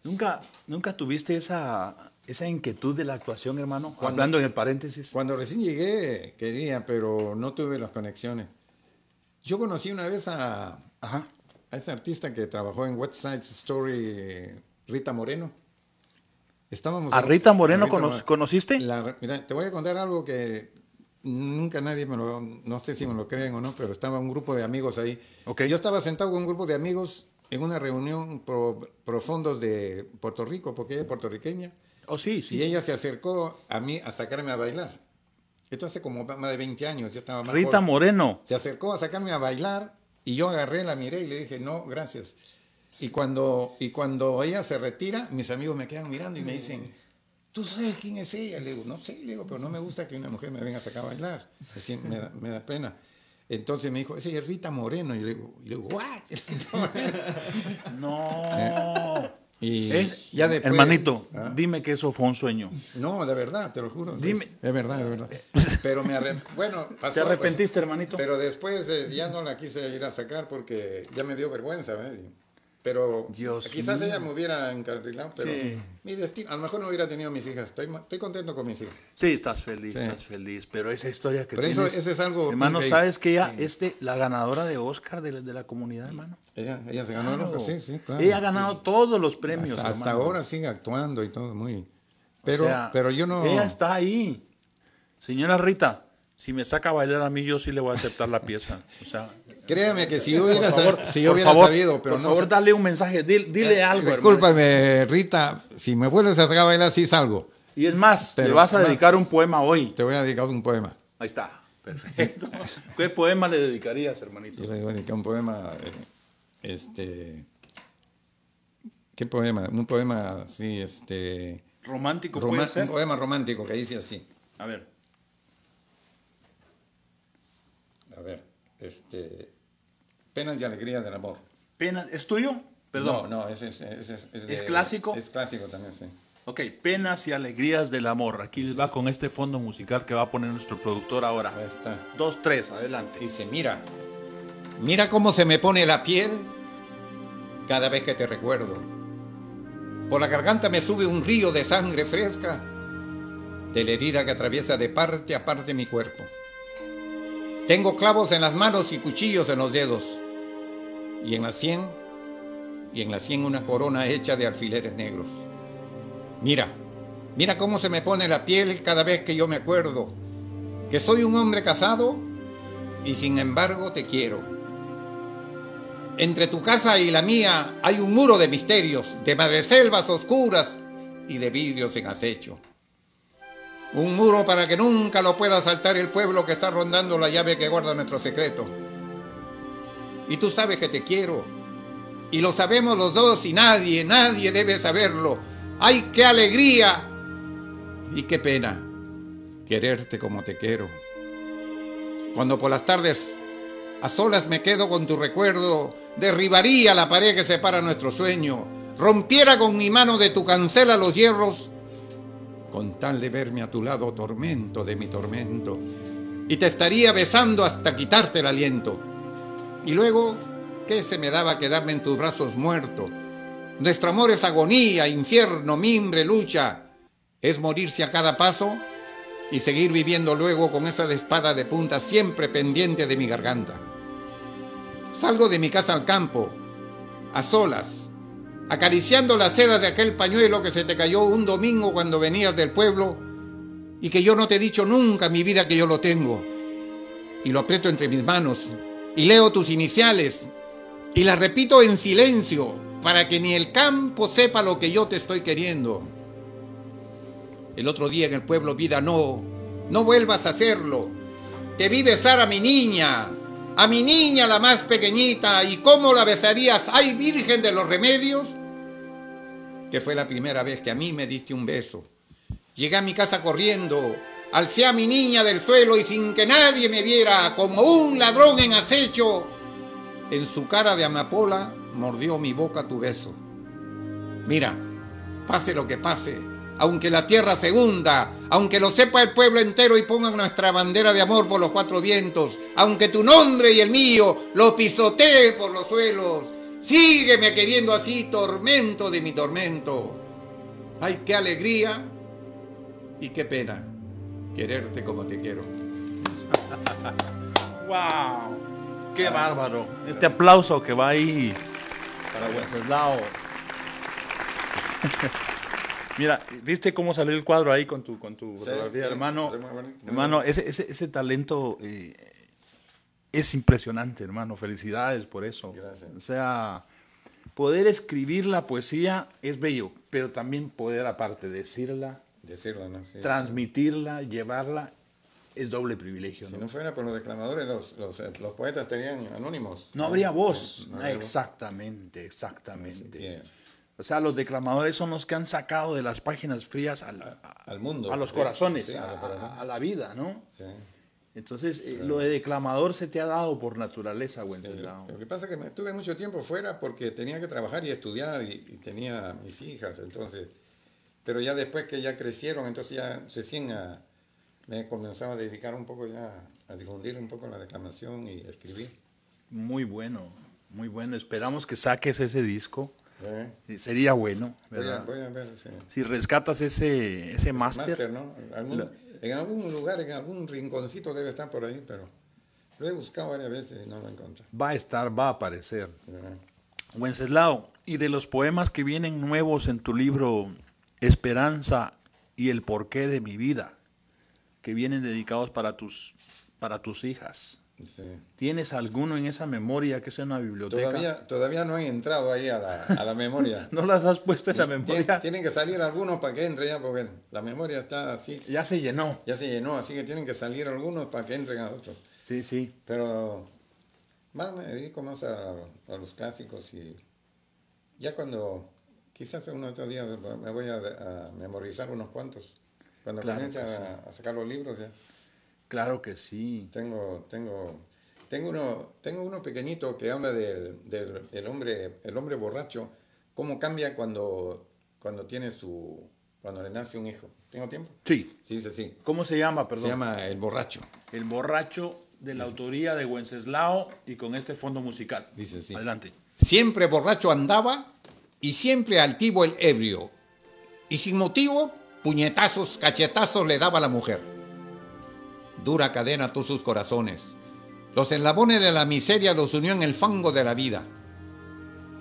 ¿Nunca, nunca tuviste esa, esa inquietud de la actuación, hermano? Hablando en el paréntesis. Cuando recién llegué, quería, pero no tuve las conexiones. Yo conocí una vez a, a esa artista que trabajó en West Side Story, Rita Moreno. Estábamos ¿A Rita Moreno, conociste? mira, te voy a contar algo que nunca nadie me lo, no sé si me lo creen o no, pero estaba un grupo de amigos ahí. Okay. Yo estaba sentado con un grupo de amigos en una reunión pro, fondos de Puerto Rico, porque ella es puertorriqueña. Oh, sí, sí. Y ella se acercó a mí a sacarme a bailar. Esto hace como más de 20 años, yo estaba más Rita Moreno. Se acercó a sacarme a bailar y yo agarré, la miré y le dije, no, gracias. Y cuando, y cuando ella se retira, mis amigos me quedan mirando y me dicen, ¿tú sabes quién es ella? Le digo, no sé, le digo, pero no me gusta que una mujer me venga a sacar a bailar. Así me me da pena. Entonces me dijo, ese es Rita Moreno. Y le digo, y le digo ¿what? *laughs* no. Y es, ya después, hermanito, ¿ah? dime que eso fue un sueño. No, de verdad, te lo juro. Dime. Es, verdad, es verdad. *laughs* Pero me bueno, pasó, ¿Te pues, arrepentiste, hermanito? Pero después eh, ya no la quise ir a sacar porque ya me dio vergüenza. ¿eh? Pero quizás ella me hubiera encarrilado, pero mi destino, a lo mejor no hubiera tenido mis hijas. Estoy, estoy contento con mis hijas. Sí, estás feliz, estás feliz. Pero esa historia que pero tienes, eso, es algo. Hermano, ¿sabes que ella es la ganadora de Oscar de, de la comunidad, hermano? Ella, ella se ganó claro. sí, sí, claro. Ella ha ganado todos los premios. Hasta, ahora sigue actuando y todo, muy. Pero, pero yo no. Ella está ahí. Señora Rita, si me saca a bailar a mí, yo sí le voy a aceptar la pieza. O sea, Créame que si yo hubiera, por favor, sa- si yo por hubiera favor, sabido, pero por no. favor, sa- dale un mensaje, dile, dile Eh, algo. hermano. Discúlpame, Rita, si me vuelves a sacar a bailar, sí salgo. Y es más, Pero, le vas a dedicar un poema hoy. Te voy a dedicar un poema. Ahí está. Perfecto. *laughs* ¿Qué poema le dedicarías, hermanito? Yo le voy a dedicar un poema. eh, Este. ¿Qué poema? Un poema así, este. Romántico puede ser. un poema romántico que dice así. A ver. A ver, este. Penas y alegrías del amor. Pena, ¿Es tuyo? Perdón. No, no, ese es. ese es, es ¿Es clásico? Es clásico también, sí. Ok, penas y alegrías del amor. Aquí les va con este fondo musical que va a poner nuestro productor ahora. Ahí está. Dos, tres, adelante. Dice, mira, mira cómo se me pone la piel cada vez que te recuerdo. Por la garganta me sube un río de sangre fresca de la herida que atraviesa de parte a parte mi cuerpo. Tengo clavos en las manos y cuchillos en los dedos. Y en la sien, y en la sien una corona hecha de alfileres negros. Mira, mira cómo se me pone la piel cada vez que yo me acuerdo que soy un hombre casado y sin embargo te quiero. Entre tu casa y la mía hay un muro de misterios, de madreselvas oscuras y de vidrios en acecho. Un muro para que nunca lo pueda saltar el pueblo que está rondando la llave que guarda nuestro secreto. Y tú sabes que te quiero. Y lo sabemos los dos y nadie, nadie debe saberlo. ¡Ay, qué alegría! Y qué pena quererte como te quiero. Cuando por las tardes a solas me quedo con tu recuerdo, derribaría la pared que separa nuestro sueño, rompiera con mi mano de tu cancela los hierros, con tal de verme a tu lado tormento de mi tormento, y te estaría besando hasta quitarte el aliento. Y luego, ¿qué se me daba quedarme en tus brazos muerto? Nuestro amor es agonía, infierno, mimbre, lucha. Es morirse a cada paso y seguir viviendo luego con esa espada de punta siempre pendiente de mi garganta. Salgo de mi casa al campo, a solas, acariciando las sedas de aquel pañuelo que se te cayó un domingo cuando venías del pueblo y que yo no te he dicho nunca en mi vida que yo lo tengo. Y lo aprieto entre mis manos y leo tus iniciales y las repito en silencio para que ni el campo sepa lo que yo te estoy queriendo. El otro día en el pueblo vida no, no vuelvas a hacerlo. Te vi besar a mi niña, a mi niña la más pequeñita, y cómo la besarías, ay Virgen de los Remedios, que fue la primera vez que a mí me diste un beso. Llegué a mi casa corriendo, alcé a mi niña del suelo y sin que nadie me viera, como un ladrón en acecho, en su cara de amapola mordió mi boca tu beso. Mira, pase lo que pase, aunque la tierra se hunda, aunque lo sepa el pueblo entero y pongan nuestra bandera de amor por los cuatro vientos, aunque tu nombre y el mío lo pisotee por los suelos, sígueme queriendo así, tormento de mi tormento. Ay, qué alegría y qué pena quererte como te quiero. *laughs* ¡Wow! ¡Qué bárbaro! Este aplauso que va ahí para Wenceslao. Mira, ¿viste cómo salió el cuadro ahí con tu, con tu fotografía, sí, hermano? muy bonito, muy hermano, ese, ese, ese talento eh, es impresionante, hermano. Felicidades por eso. Gracias. O sea, poder escribir la poesía es bello, pero también poder, aparte, decirla, Sí, transmitirla, llevarla, es doble privilegio. Si ¿no? no fuera por los declamadores, los, los, los poetas tenían anónimos. No habría voz. No habría voz. Exactamente, exactamente. O sea, los declamadores son los que han sacado de las páginas frías al, a, Al mundo. a los Sí, corazones, sí, a, la vida, ¿no? Sí. Entonces, eh, lo de declamador se te ha dado por naturaleza, Sí, Wenceslao. Lo que pasa es que me- estuve mucho tiempo fuera porque tenía que trabajar y estudiar y, y tenía mis hijas, entonces, pero ya después que ya crecieron, entonces ya recién a- me comenzaba a dedicar un poco ya a difundir un poco la declamación y escribir. Muy bueno, muy bueno. Esperamos que saques ese disco. ¿eh? Eh, Sería bueno, Voy a, ¿verdad? voy a ver, sí. Si rescatas ese, ese máster, ¿no? En algún lugar, en algún rinconcito debe estar por ahí, pero lo he buscado varias veces y no lo encontré. va a estar, va a aparecer. ¿verdad? Wenceslao, y de los poemas que vienen nuevos en tu libro Esperanza y el porqué de mi vida, que vienen dedicados para tus para tus hijas. Sí. ¿Tienes alguno en esa memoria que sea una biblioteca? Todavía, todavía no han entrado ahí a la, a la memoria. *laughs* ¿No las has puesto en la Tien- memoria? Tienen que salir algunos para que entre ya, porque la memoria está así. Ya se llenó. Ya se llenó, así que tienen que salir algunos para que entren a otros. Sí, sí. Pero más me dedico más a, a los clásicos y ya cuando, quizás en unos otros días me voy a, a memorizar unos cuantos. Cuando Claro comience que a, a sacar los libros ya. Claro que sí. Tengo, tengo, tengo uno, tengo uno pequeñito que habla del, del el hombre, el hombre borracho, cómo cambia cuando, cuando tiene su, cuando le nace un hijo. ¿Tengo tiempo? Sí. Sí, sí, sí. ¿Cómo se llama, perdón? Se llama El borracho. El borracho de la autoría de Wenceslao y con este fondo musical. Dice así. Adelante. Siempre borracho andaba y siempre altivo el ebrio. Y sin motivo, puñetazos, cachetazos le daba a la mujer. Dura cadena ató sus corazones. Los eslabones de la miseria los unió en el fango de la vida.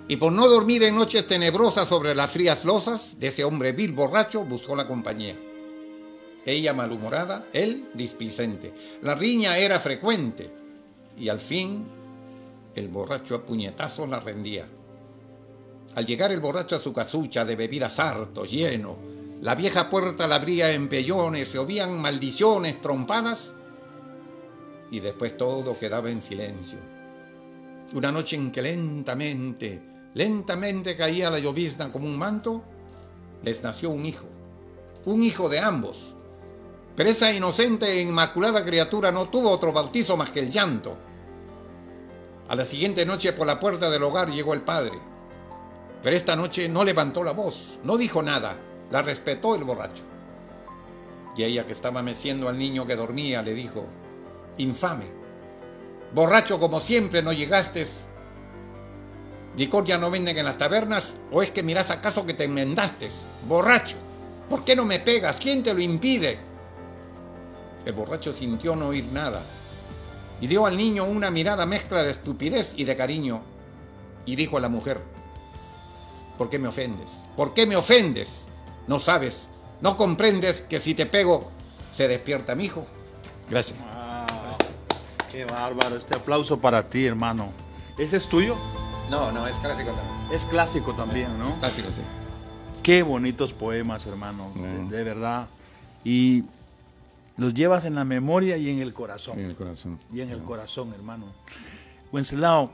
Y por no dormir en noches tenebrosas sobre las frías losas, de ese hombre vil borracho buscó la compañía. Ella malhumorada, él displicente. La riña era frecuente. Y al fin el borracho a puñetazos la rendía. Al llegar el borracho a su casucha de bebidas harto, lleno, la vieja puerta la abría en pellones, se oían maldiciones, trompadas, y después todo quedaba en silencio. Una noche en que lentamente, lentamente caía la llovizna como un manto, les nació un hijo, un hijo de ambos. Pero esa inocente e inmaculada criatura no tuvo otro bautizo más que el llanto. A la siguiente noche por la puerta del hogar llegó el padre. Pero esta noche no levantó la voz, no dijo nada, la respetó el borracho. Y ella que estaba meciendo al niño que dormía le dijo, infame, borracho como siempre no llegaste. Licor ya no venden en las tabernas, o es que miras acaso que te enmendaste, borracho, ¿por qué no me pegas? ¿Quién te lo impide? El borracho sintió no oír nada, y dio al niño una mirada mezcla de estupidez y de cariño, y dijo a la mujer, ¿por qué me ofendes? ¿Por qué me ofendes? No sabes, no comprendes que si te pego, se despierta mi hijo. Gracias. Qué bárbaro. Este aplauso para ti, hermano. ¿Ese es tuyo? No, no, es clásico también. Es clásico también, ¿no? Clásico, sí. Qué bonitos poemas, hermano. de- Mm. De, verdad. Y los llevas en la memoria y en el corazón. En el corazón. Y en el corazón, hermano. Wenceslao,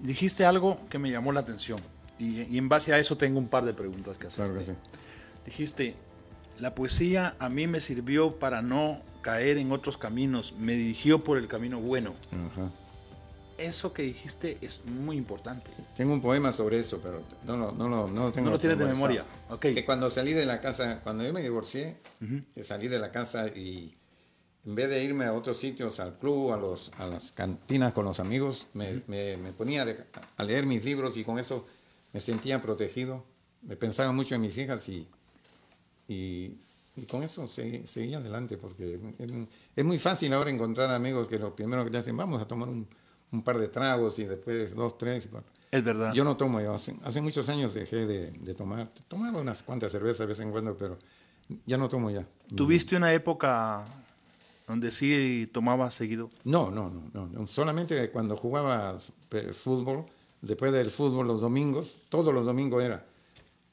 dijiste algo que me llamó la atención. Y, y en base a eso tengo un par de preguntas que hacer. Claro que sí. Dijiste, la poesía a mí me sirvió para no caer en otros caminos, me dirigió por el camino bueno. Ajá. Eso que dijiste es muy importante. Tengo un poema sobre eso, pero no, no, lo- no lo tengo. No lo tienes de memoria. Ok. Que cuando salí de la casa, cuando yo me divorcié, salí de la casa y en vez de irme a otros sitios, al club, a, los, a las cantinas con los amigos, me, me- me ponía a leer mis libros y con eso me sentía protegido. Me pensaba mucho en mis hijas y, y, y con eso seguí, seguí adelante porque es, es muy fácil ahora encontrar amigos que lo primero que te hacen, vamos a tomar un, un par de tragos y después dos, tres y cuatro. Es verdad. Yo no tomo, yo hace, hace muchos años dejé de, de tomar. Tomaba unas cuantas cervezas de vez en cuando, pero ya no tomo ya. ¿Tuviste una época donde sí tomabas seguido? No, no, no, no, no. Solamente cuando jugaba eh, fútbol, después del fútbol los domingos, todos los domingos era.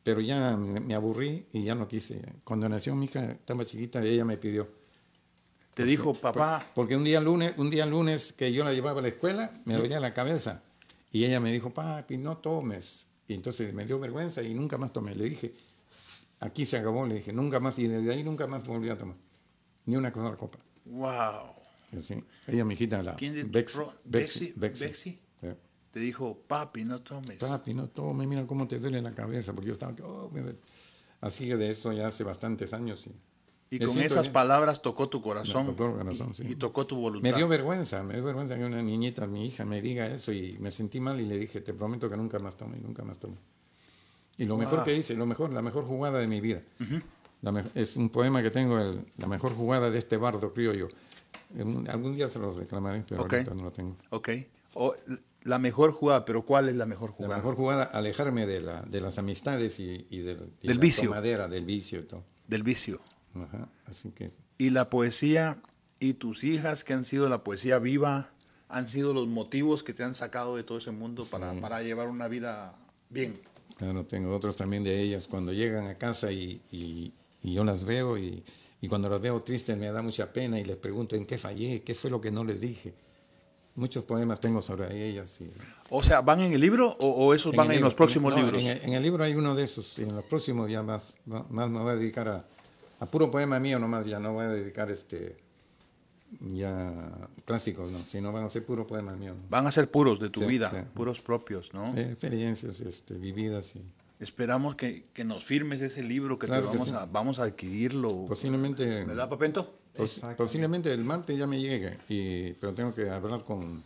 Pero ya me, aburrí y ya no quise. Cuando nació mi hija, estaba chiquita, y ella me pidió. Te dijo, papá, Porque un día lunes, un día lunes que yo la llevaba a la escuela, me dolía la cabeza. Y ella me dijo, papi, no tomes. Y entonces me dio vergüenza y nunca más tomé. Le dije, aquí se acabó, le dije, nunca más. Y desde ahí nunca más volví a tomar. Ni una sola copa. wow. Y así, ella, mi hijita, la ¿Quién de Bexi, Bexi? Bexi. Bexi? Te dijo, papi, no tomes. Papi, no tome, mira cómo te duele la cabeza. Porque yo estaba, oh, me. Así que de eso ya hace bastantes años. Y Y me con esas bien. palabras tocó tu corazón. Me tocó corazón, y, sí. y tocó tu voluntad. Me dio vergüenza, me dio vergüenza que una niñita, mi hija, me diga eso y me sentí mal y le dije, te prometo que nunca más tome, nunca más tome. Y lo mejor Wow. que hice, lo mejor, la mejor jugada de mi vida. La me- es un poema que tengo, el- la mejor jugada de este bardo criollo. En- algún día se los declamaré, pero Ok. ahorita no lo tengo. Ok. O, la mejor jugada, pero ¿cuál es la mejor La jugada? mejor jugada, alejarme de, la, de las amistades y, y del, y Del la vicio. tomadera, del vicio y todo. Del vicio. Ajá, Así que Y la poesía y tus hijas que han sido la poesía viva, han sido los motivos que te han sacado de todo ese mundo para, para llevar una vida bien. Claro, tengo otros también de ellas. Cuando llegan a casa y, y- y yo las veo y, y cuando las veo tristes me da mucha pena y les pregunto en qué fallé, qué fue lo que no les dije. Muchos poemas tengo sobre ellas. y- O sea, ¿van en el libro o, o esos van en, libro- los próximos no, libros? En el, en el libro hay uno de esos y en los próximos ya más, más me voy a dedicar a, a puro poema mío nomás, ya no voy a dedicar este ya clásicos, no, sino van a ser puro poema mío. ¿no? Van a ser puros de tu Sí, vida, sí. puros propios, ¿no? Experiencias este, vividas y Esperamos que, que nos firmes ese libro, que te que vamos, sí. a, vamos a adquirirlo. posiblemente ¿Verdad, Papento? Pos- Exacto. posiblemente el martes ya me llegue, y, pero tengo que hablar con,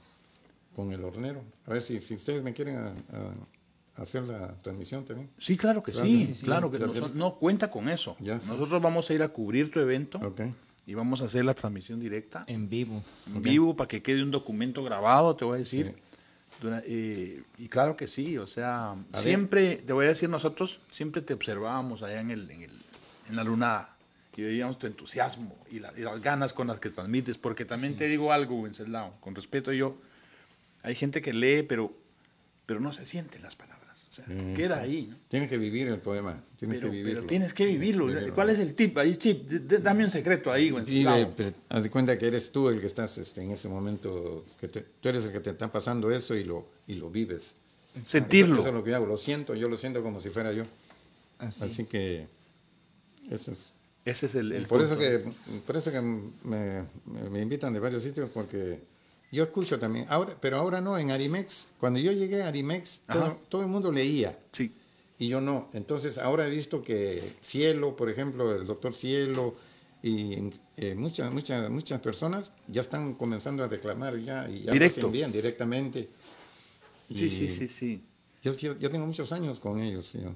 con el hornero. A ver si, si ustedes me quieren a- a- hacer la transmisión también. Sí, claro que Claro sí, que sí, sí. claro que Ya- noso- ya- no cuenta con eso. Ya. Nosotros vamos a ir a cubrir tu evento Ok. y vamos a hacer la transmisión directa En vivo. en vivo para que quede un documento grabado, te voy a decir. Eh, y claro que sí, o sea, siempre, te voy a decir, nosotros siempre te observábamos allá en, el, en, el- en la lunada y veíamos tu entusiasmo y, la- y las ganas con las que transmites, porque también te digo algo, Wenceslao, con respeto yo, hay gente que lee, pero, pero no se sienten las palabras, sea, Eh, queda sí. ahí, ¿no? Tienes que vivir el poema. Tienes Pero, que pero vivirlo. tienes que vivirlo. Vivirlo. ¿Cuál es el tip? Ahí, chip, dame un secreto ahí, pero haz de cuenta que eres tú el que estás este, en ese momento, que te- tú eres el que te está pasando eso y lo, y lo vives. Sentirlo. Eso es lo que hago, lo siento, yo lo siento como si fuera yo. Así. Así que eso es. Ese es el, el por, eso que, por eso que me, me- me invitan de varios sitios, porque yo escucho también, ahora, pero ahora no, en Arimex, cuando yo llegué a Arimex, todo, todo el mundo leía Sí. y yo no. Entonces ahora he visto que Cielo, por ejemplo, el doctor Cielo y eh, muchas, muchas, muchas personas ya están comenzando a declamar ya y ya lo Directo. bien directamente. Sí, Y sí, sí, sí. Yo, yo, yo tengo muchos años con ellos. yo.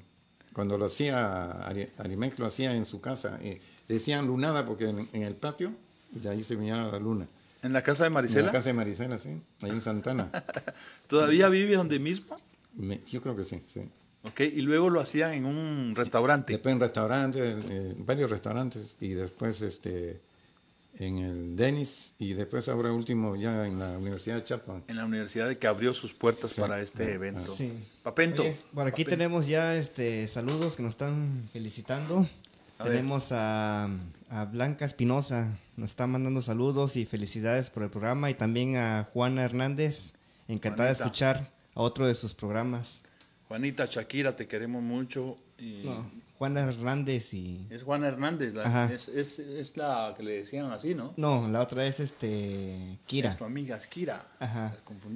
Cuando lo hacía, Ari- Arimex lo hacía en su casa. eh, decían lunada porque en, en el patio, de ahí se miraba la luna. ¿En la casa de En Marisela? la casa de Marisela, sí, ahí en Santana. *laughs* ¿Todavía vive donde mismo? Me- yo creo que sí, sí. Ok, y luego lo hacían en un restaurante. Después en restaurantes, eh, varios restaurantes, y después este, en el Denis, y después ahora último ya en la Universidad de Chapman. En la universidad de que abrió sus puertas Sí. para este Ah, evento. Sí. Papento. Oye, por aquí Papento. tenemos ya este saludos que nos están felicitando. A tenemos a, a Blanca Espinosa, nos está mandando saludos y felicidades por el programa. Y también a Juana Hernández, encantada de escuchar a otro de sus programas. Juanita Shakira, te queremos mucho. Y No, Juana Hernández y... Es Juana Hernández, la- es, es- es la que le decían así, ¿no? No, la otra es este Kira. Es tu amiga, es Kira. Ajá.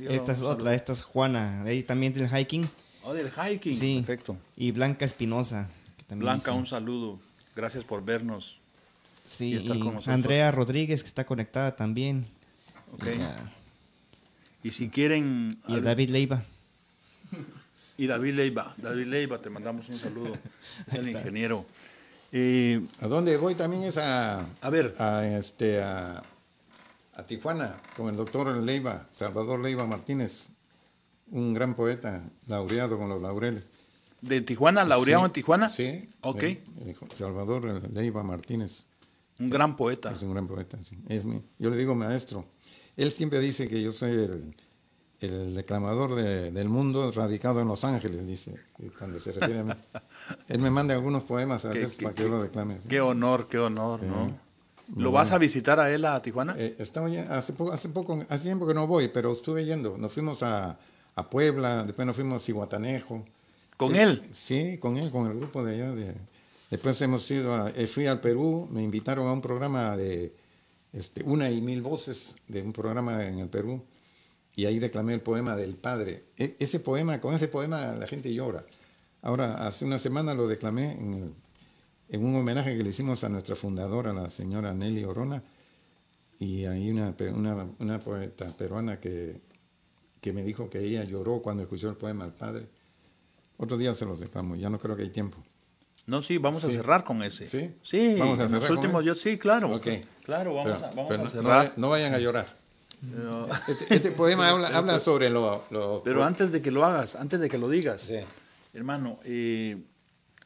Esta es un saludo. otra, esta es Juana. Ahí también del hiking. Oh, del hiking. Sí. Perfecto. Y Blanca Espinosa. Blanca, un saludo. Gracias por vernos. Sí, y estar y con nosotros. Andrea Rodríguez que está conectada también. Ok. Y, si quieren... y a David Leiva. *laughs* Y David Leiva. David Leiva, te mandamos un saludo. *laughs* Es el ingeniero. Eh, ¿A dónde voy también es a, a ver, a, este, a, a Tijuana con el doctor Leiva, Salvador Leiva Martínez, un gran poeta, laureado con los laureles. ¿De Tijuana, laureado Sí, en Tijuana? Sí. Ok. eh, eh, Salvador Leiva Martínez. Un gran poeta. Es un gran poeta, sí. Es mi, yo le digo maestro. Él siempre dice que yo soy el, el declamador de- del mundo radicado en Los Ángeles, dice, y cuando se refiere a mí. *laughs* Él me manda algunos poemas a veces para que yo lo declame. sí. Qué honor, qué honor. ¿no? Muy ¿Lo vas a visitar a él a Tijuana? Eh, estaba ya- hace, poco, hace poco, hace tiempo que no voy, pero estuve yendo. Nos fuimos a, a Puebla, después nos fuimos a Cihuatanejo. ¿Con Sí, él? Sí, con él, con el grupo de allá. de- después hemos ido a, eh, fui al Perú, me invitaron a un programa de este, una y mil voces, de un programa en el Perú, y ahí declamé el poema del padre. E- ese poema, con ese poema la gente llora. Ahora, hace una semana lo declamé en, el- en un homenaje que le hicimos a nuestra fundadora, la señora Nelly Orona, y hay una, una, una poeta peruana que, que me dijo que ella lloró cuando escuchó el poema al padre. Otro día se los dejamos, ya no creo que hay tiempo. No, sí, vamos a cerrar con ese. ¿Sí? Sí, Vamos a cerrar los con últimos yo sí, claro. Ok. Claro, vamos Pero- a, vamos pero a no, cerrar. no vayan a llorar. Este, este poema habla, habla sobre lo... lo- pero antes de que lo hagas, antes de que lo digas, Sí. hermano, eh,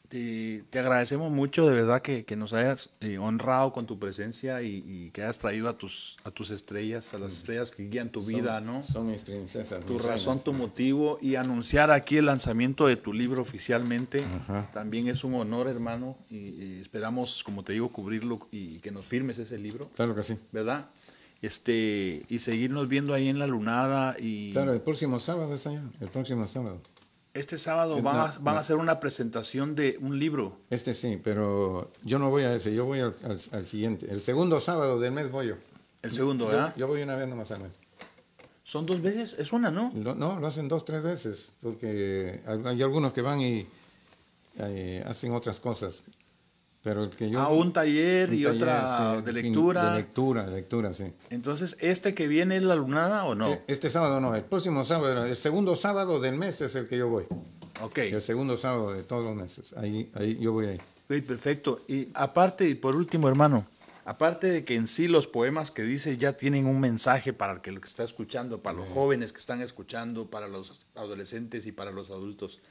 te, te agradecemos mucho, de verdad, que, que nos hayas eh, honrado con tu presencia y, y que hayas traído a tus, a tus estrellas, a las estrellas que guían tu vida, ¿no? Son mis princesas. tu mis razón, reinas. tu motivo y anunciar aquí el lanzamiento de tu libro oficialmente. También es un honor, hermano, y, y esperamos, como te digo, cubrirlo y que nos firmes ese libro, Claro que sí. ¿verdad? Este, y seguirnos viendo ahí en la lunada y Claro, el próximo sábado es allá. El próximo sábado. Este sábado van, a, no, hacer una presentación de un libro. Este sí, pero yo no voy a ese, yo voy al, al- al siguiente. El segundo sábado del mes voy yo. El segundo, ¿verdad? yo voy una vez nomás al mes. Son dos veces, es una, ¿no? No, lo hacen dos, tres veces, porque hay, hay algunos que van y eh, hacen otras cosas. Pero el que yo... Ah, un taller un y taller, otra sí, de lectura. De lectura, de lectura, sí. Entonces, ¿este que viene es la lunada o no? Eh, Este sábado no, el próximo sábado, el segundo sábado del mes es el que yo voy. ok. El segundo sábado de todos los meses. Ahí, ahí yo voy ahí. Perfecto. Y aparte, y por último, hermano, aparte de que en sí los poemas que dice ya tienen un mensaje para el que lo que está escuchando, para los jóvenes que están escuchando, para los adolescentes y para los adultos.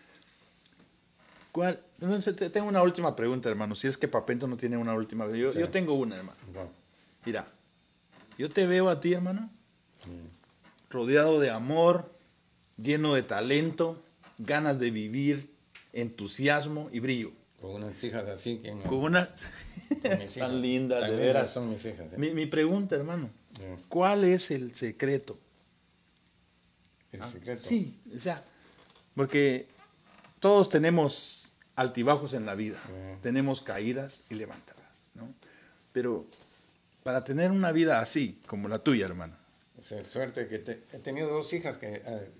¿Cuál? No tengo una última pregunta, hermano. Si es que Papento no tiene una última. Yo, Sí. yo tengo una, hermano. Bueno, Mira, yo te veo a ti, hermano, rodeado de amor, lleno de talento, ganas de vivir, entusiasmo y brillo. con unas hijas así que... Con una con *laughs* hijas. tan linda, Tan de lindas veras. son mis hijas. ¿eh? Mi, mi pregunta, hermano, ¿cuál es el secreto? el secreto. Ah, Sí, o sea, porque todos tenemos altibajos en la vida, tenemos caídas y levantadas, ¿no? Pero para tener una vida así, como la tuya, hermano, Es el suerte que te- he tenido dos hijas que eh,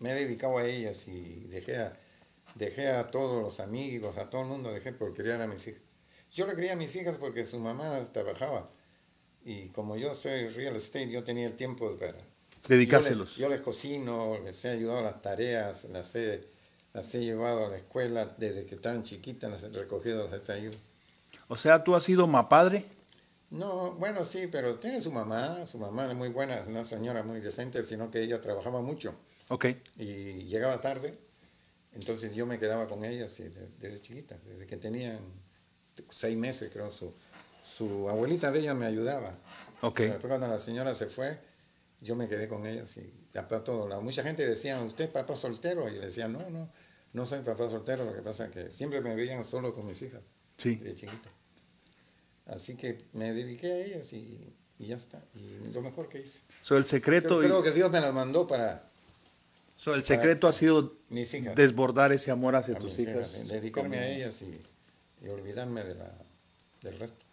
me he dedicado a ellas y dejé a, dejé a todos los amigos, a todo el mundo, dejé por criar a mis hijas. Yo le crié a mis hijas porque su mamá trabajaba y como yo soy real estate, yo tenía el tiempo para... dedicárselos. Yo les, yo les cocino, les he ayudado a las tareas, las he, las he llevado a la escuela desde que estaban chiquitas, las he recogido, las he traído. O sea, tú has sido mapadre. No, bueno, sí, pero tiene su mamá, su mamá es muy buena, una señora muy decente, sino que ella trabajaba mucho Ok, y llegaba tarde, entonces yo me quedaba con sí, de- desde chiquitas, desde que tenían seis meses, creo, su, su abuelita de ella me ayudaba. ok. Pero después cuando la señora se fue, yo me quedé con ellas y para todo. Mucha gente decía, ¿usted es papá soltero? Y yo le decía, no, no, no soy papá soltero, lo que pasa es que siempre me veían solo con mis hijas Sí. de chiquita. Así que me dediqué a ellas y, y ya está. Y lo mejor que hice. So, el secreto, Creo, creo que Dios me las mandó para so, el secreto ha sido mis hijas. desbordar ese amor hacia tus hijas. hijas, dedicarme a ellas y, y olvidarme de la, del resto.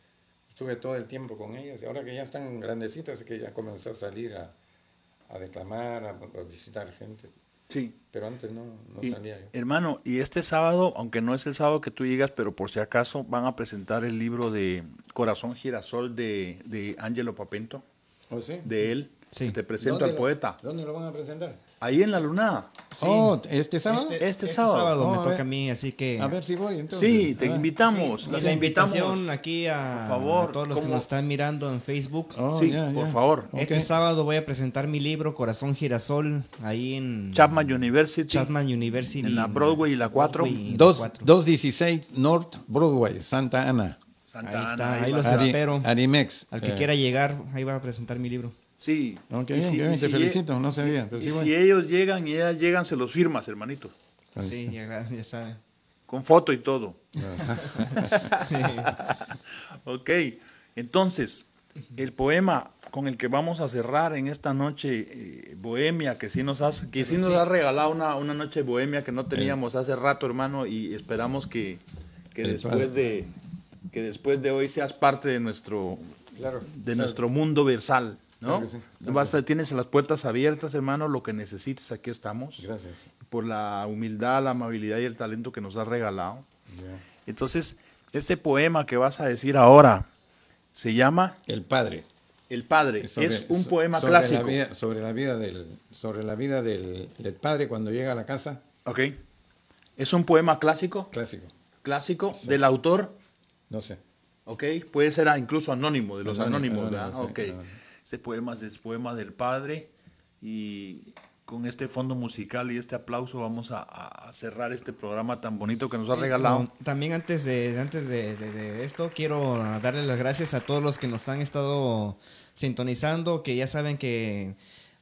Estuve todo el tiempo con ellas y ahora que ya están grandecitas es que ya comencé a salir a, a declamar, a, a visitar gente. Sí. Pero antes no, no Y, salía yo. hermano, y este sábado, aunque no es el sábado que tú llegas, pero por si acaso van a presentar el libro de Corazón Girasol de, de Angelo Papento, ¿Oh, sí? de él. Sí. Te presento ¿Dónde al lo- poeta. ¿Dónde lo van a presentar? Ahí en la luna. Oh, ¿este sábado? Este sábado. Oh, me a toca a mí, así que... A ver si voy entonces. Sí, te Ah. invitamos. Sí, la invitamos. invitación aquí a, Por favor, a todos los que ¿cómo? nos están mirando en Facebook. Oh, sí, ya, por ya. favor. Este sábado voy a presentar mi libro Corazón Girasol ahí en Chapman University. Chapman University. En la Broadway y la cuatro. Broadway y la Dos- cuatro. 216 North Broadway, Santa Ana. Santa Ahí Ana, está, ahí va. los espero. Arimex. Al que Eh, quiera llegar, ahí va a presentar mi libro. Sí. Ok, Y bien, si- y te si felicito, no sabía, pero y sí si ellos llegan y ellas llegan, se los firmas, hermanito. Sí, ya, ya sabe. Con foto y todo. *laughs* ok, entonces, el poema con el que vamos a cerrar en esta noche eh, bohemia, que sí nos has, que sí nos has regalado una, una noche bohemia que no teníamos hace rato, hermano, y esperamos que, que después de que después de hoy seas parte de nuestro Claro, de claro. nuestro mundo versal, ¿no? Claro sí, claro Vas a- tienes las puertas abiertas, hermano, lo que necesites, aquí estamos. Gracias. Por la humildad, la amabilidad y el talento que nos has regalado. Ya. Entonces, este poema que vas a decir ahora se llama El padre. El Padre. Sobre- es un poema sobre clásico. La vida, sobre la vida, del, sobre la vida del, del padre cuando llega a la casa. Ok. Es un poema clásico, Clásico. clásico del autor. No sé. Ok. Puede ser ah, incluso anónimo, de los Anónimo, anónimos, anónimo, ¿verdad? sí, ok. anónimo. Este poema es poema del Padre y con este fondo musical y este aplauso vamos a, a cerrar este programa tan bonito que nos ha regalado. también antes de, antes de, de, esto, quiero darle las gracias a todos los que nos han estado sintonizando, que ya saben que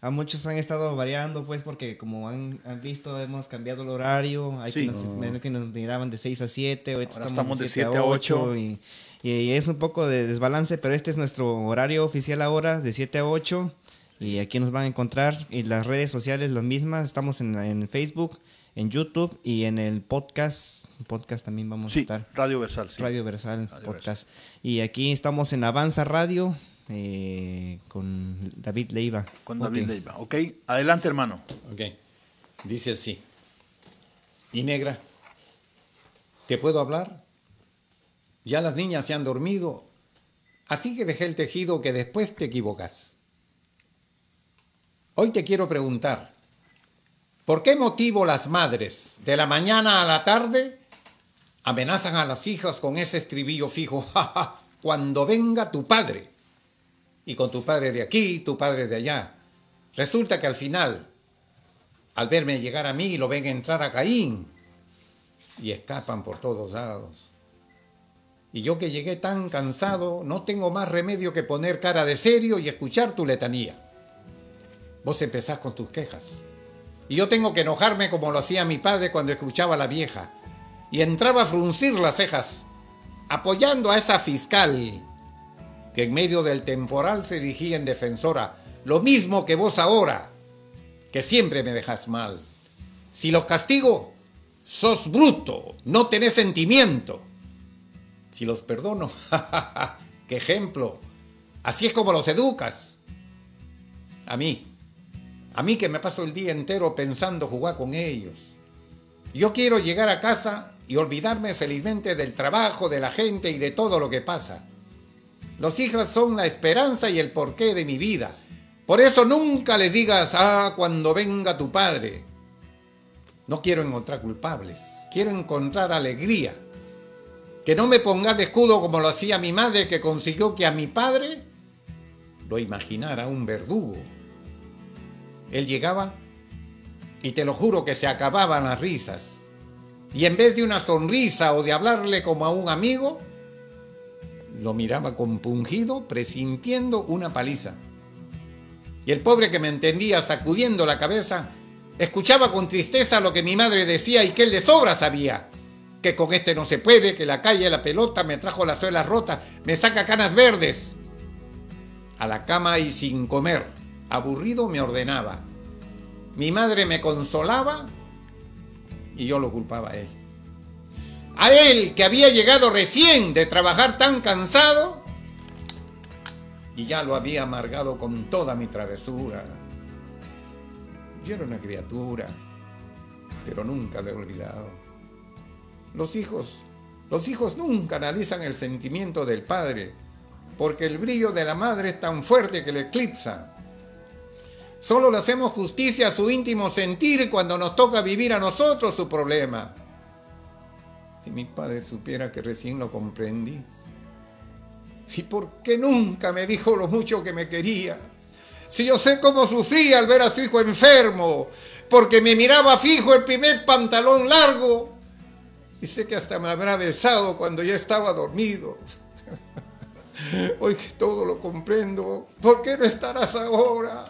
a muchos han estado variando, pues, porque como han, visto, hemos cambiado el horario. Hay que, nos, que nos miraban de 6 a 7, ahora estamos, de 7 a 8. Y, y, es un poco de desbalance, pero este es nuestro horario oficial ahora, de 7 a 8. Y aquí nos van a encontrar. Y las redes sociales, lo mismas. Estamos en, en Facebook, en YouTube y en el podcast. Podcast también vamos a estar. Radio Versal, sí. Radio Versal, podcast. Y aquí estamos en Avanza Radio eh, con David Leiva. Con David Leiva, ok. Adelante, hermano. Ok. Dice así. Y negra, ¿te puedo hablar? Ya las niñas se han dormido, así que dejé el tejido que después te equivocas. Hoy te quiero preguntar, ¿por qué motivo las madres de la mañana a la tarde amenazan a las hijas con ese estribillo fijo? *laughs* cuando venga tu padre y con tu padre de aquí, tu padre de allá. Resulta que al final, al verme llegar a mí, lo ven entrar a Caín y escapan por todos lados. Y yo que llegué tan cansado, no tengo más remedio que poner cara de serio y escuchar tu letanía. Vos empezás con tus quejas. Y yo tengo que enojarme como lo hacía mi padre cuando escuchaba a la vieja. Y entraba a fruncir las cejas, apoyando a esa fiscal que en medio del temporal se erigía en defensora, lo mismo que vos ahora, que siempre me dejas mal. Si los castigo, sos bruto, no tenés sentimiento. Si los perdono, *laughs* qué ejemplo. Así es como los educas. A mí, a mí que me paso el día entero pensando jugar con ellos. Yo quiero llegar a casa y olvidarme felizmente del trabajo, de la gente y de todo lo que pasa. Los hijos son la esperanza y el porqué de mi vida. Por eso nunca le digas, ah, cuando venga tu padre. No quiero encontrar culpables, quiero encontrar alegría. Que no me pongas de escudo como lo hacía mi madre que consiguió que a mi padre lo imaginara un verdugo. Él llegaba y te lo juro que se acababan las risas. Y en vez de una sonrisa o de hablarle como a un amigo, lo miraba compungido, presintiendo una paliza. Y el pobre que me entendía, sacudiendo la cabeza, escuchaba con tristeza lo que mi madre decía y que él de sobra sabía. Que con este no se puede, que la calle, la pelota, me trajo las suelas rotas, me saca canas verdes. A la cama y sin comer, aburrido me ordenaba. Mi madre me consolaba y yo lo culpaba a él. A él que había llegado recién de trabajar tan cansado y ya lo había amargado con toda mi travesura. Yo era una criatura, pero nunca lo he olvidado. Los hijos, los hijos nunca analizan el sentimiento del padre, porque el brillo de la madre es tan fuerte que le eclipsa. Solo le hacemos justicia a su íntimo sentir cuando nos toca vivir a nosotros su problema. Si mi padre supiera que recién lo comprendí. ¿Y por qué nunca me dijo lo mucho que me quería? Si yo sé cómo sufría al ver a su hijo enfermo, porque me miraba fijo el primer pantalón largo, sé que hasta me habrá besado cuando ya estaba dormido. *laughs* Hoy que todo lo comprendo, ¿por qué no estarás ahora?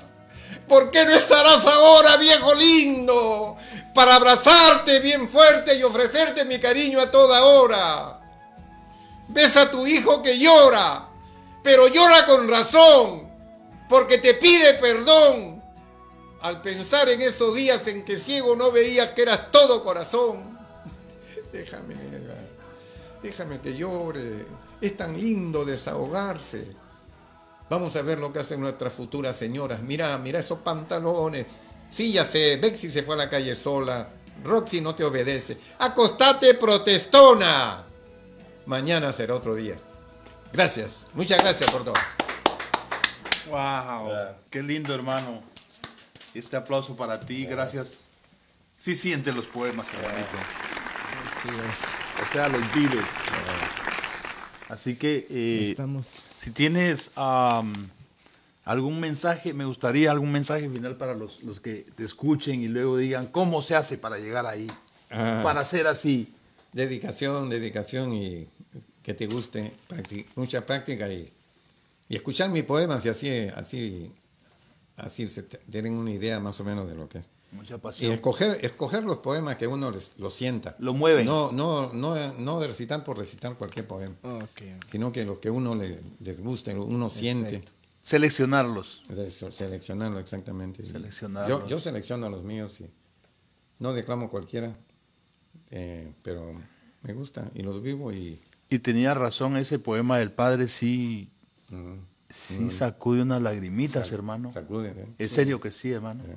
¿Por qué no estarás ahora, viejo lindo? Para abrazarte bien fuerte y ofrecerte mi cariño a toda hora. Ves a tu hijo que llora, pero llora con razón, porque te pide perdón. Al pensar en esos días en que ciego no veías que eras todo corazón. Déjame, déjame que llore. Es tan lindo desahogarse. Vamos a ver lo que hacen nuestras futuras señoras. Mira, mira esos pantalones. Sí, ya sé, Bexy se fue a la calle sola. Roxy no te obedece. Acostate, protestona. Mañana será otro día. Gracias. Muchas gracias por todo. Wow. Qué lindo, hermano. Este aplauso para ti. Gracias. Sí siente los poemas, hermanito. Así es. O sea, los vives. Así que... Eh, Estamos si tienes ¿Algún mensaje? Me gustaría algún mensaje final para los, los que te escuchen y luego digan cómo se hace para llegar ahí, Ah. para ser así. Dedicación, dedicación y que te guste, mucha práctica y, y escuchar mis poemas y así, así, así se tienen una idea más o menos de lo que es. Mucha Y escoger, escoger los poemas que uno les, lo sienta. Lo mueven. No, no, no, no de recitar por recitar cualquier poema, sino que los que uno le, les guste, uno siente. Seleccionarlos. Eso, seleccionarlo exactamente. Seleccionarlos. Yo, yo selecciono los míos y no declamo cualquiera, eh, pero me gusta y los vivo y Y tenía razón, ese poema del padre sí, sí sacude unas lagrimitas, hermano. sacude. ¿eh? En serio que sí, hermano. Sí.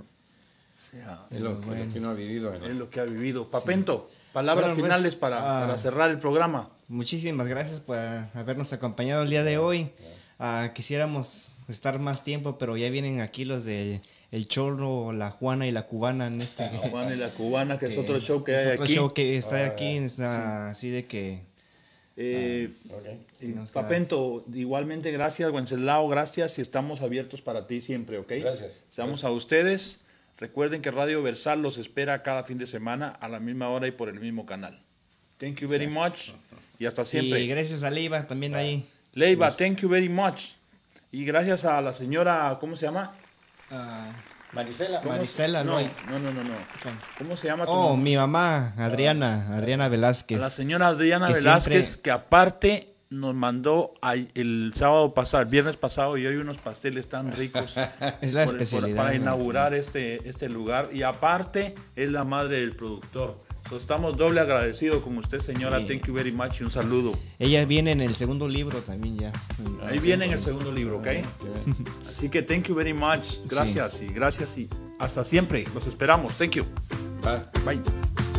Sea, Es lo, lo que uno ha vivido. en- es lo que ha vivido. Papento, palabras Bueno, pues, finales para, ah. para cerrar el programa. Muchísimas gracias por habernos acompañado el día de hoy. Ah, quisiéramos estar más tiempo, pero ya vienen aquí los de El Chorro, la Juana y la Cubana en este. La Juana y la Cubana, que es *laughs* otro show que es hay otro aquí. show que está aquí, está así de que Eh, Papento, igualmente gracias, Wenceslao, gracias y estamos abiertos para ti siempre, ¿ok? Gracias. Seamos a ustedes. Recuerden que Radio Versal los espera cada fin de semana a la misma hora y por el mismo canal. Thank you very much y hasta siempre. Y gracias a Leiva también ahí. Leiva, thank you very much. Y gracias a la señora, ¿cómo se llama? Ah, Marisela. ¿Cómo se- Marisela no, no, no, no, no. ¿Cómo se llama tu oh, mamá? mi mamá, Adriana, Adriana A Velázquez. la señora Adriana que Velázquez, siempre- que aparte nos mandó el sábado pasado, el viernes pasado, y hoy unos pasteles tan ricos *laughs* Es la por- por- para inaugurar este, este lugar. Y aparte es la madre del productor. So, estamos doble agradecidos con usted, señora. Sí. Thank you very much y un saludo. Ella viene en el segundo libro también ya. Ahí viene en el segundo libro, ¿ok? *laughs* Así que thank you very much. Gracias y gracias y hasta siempre. Los esperamos. Thank you. Bye. Bye.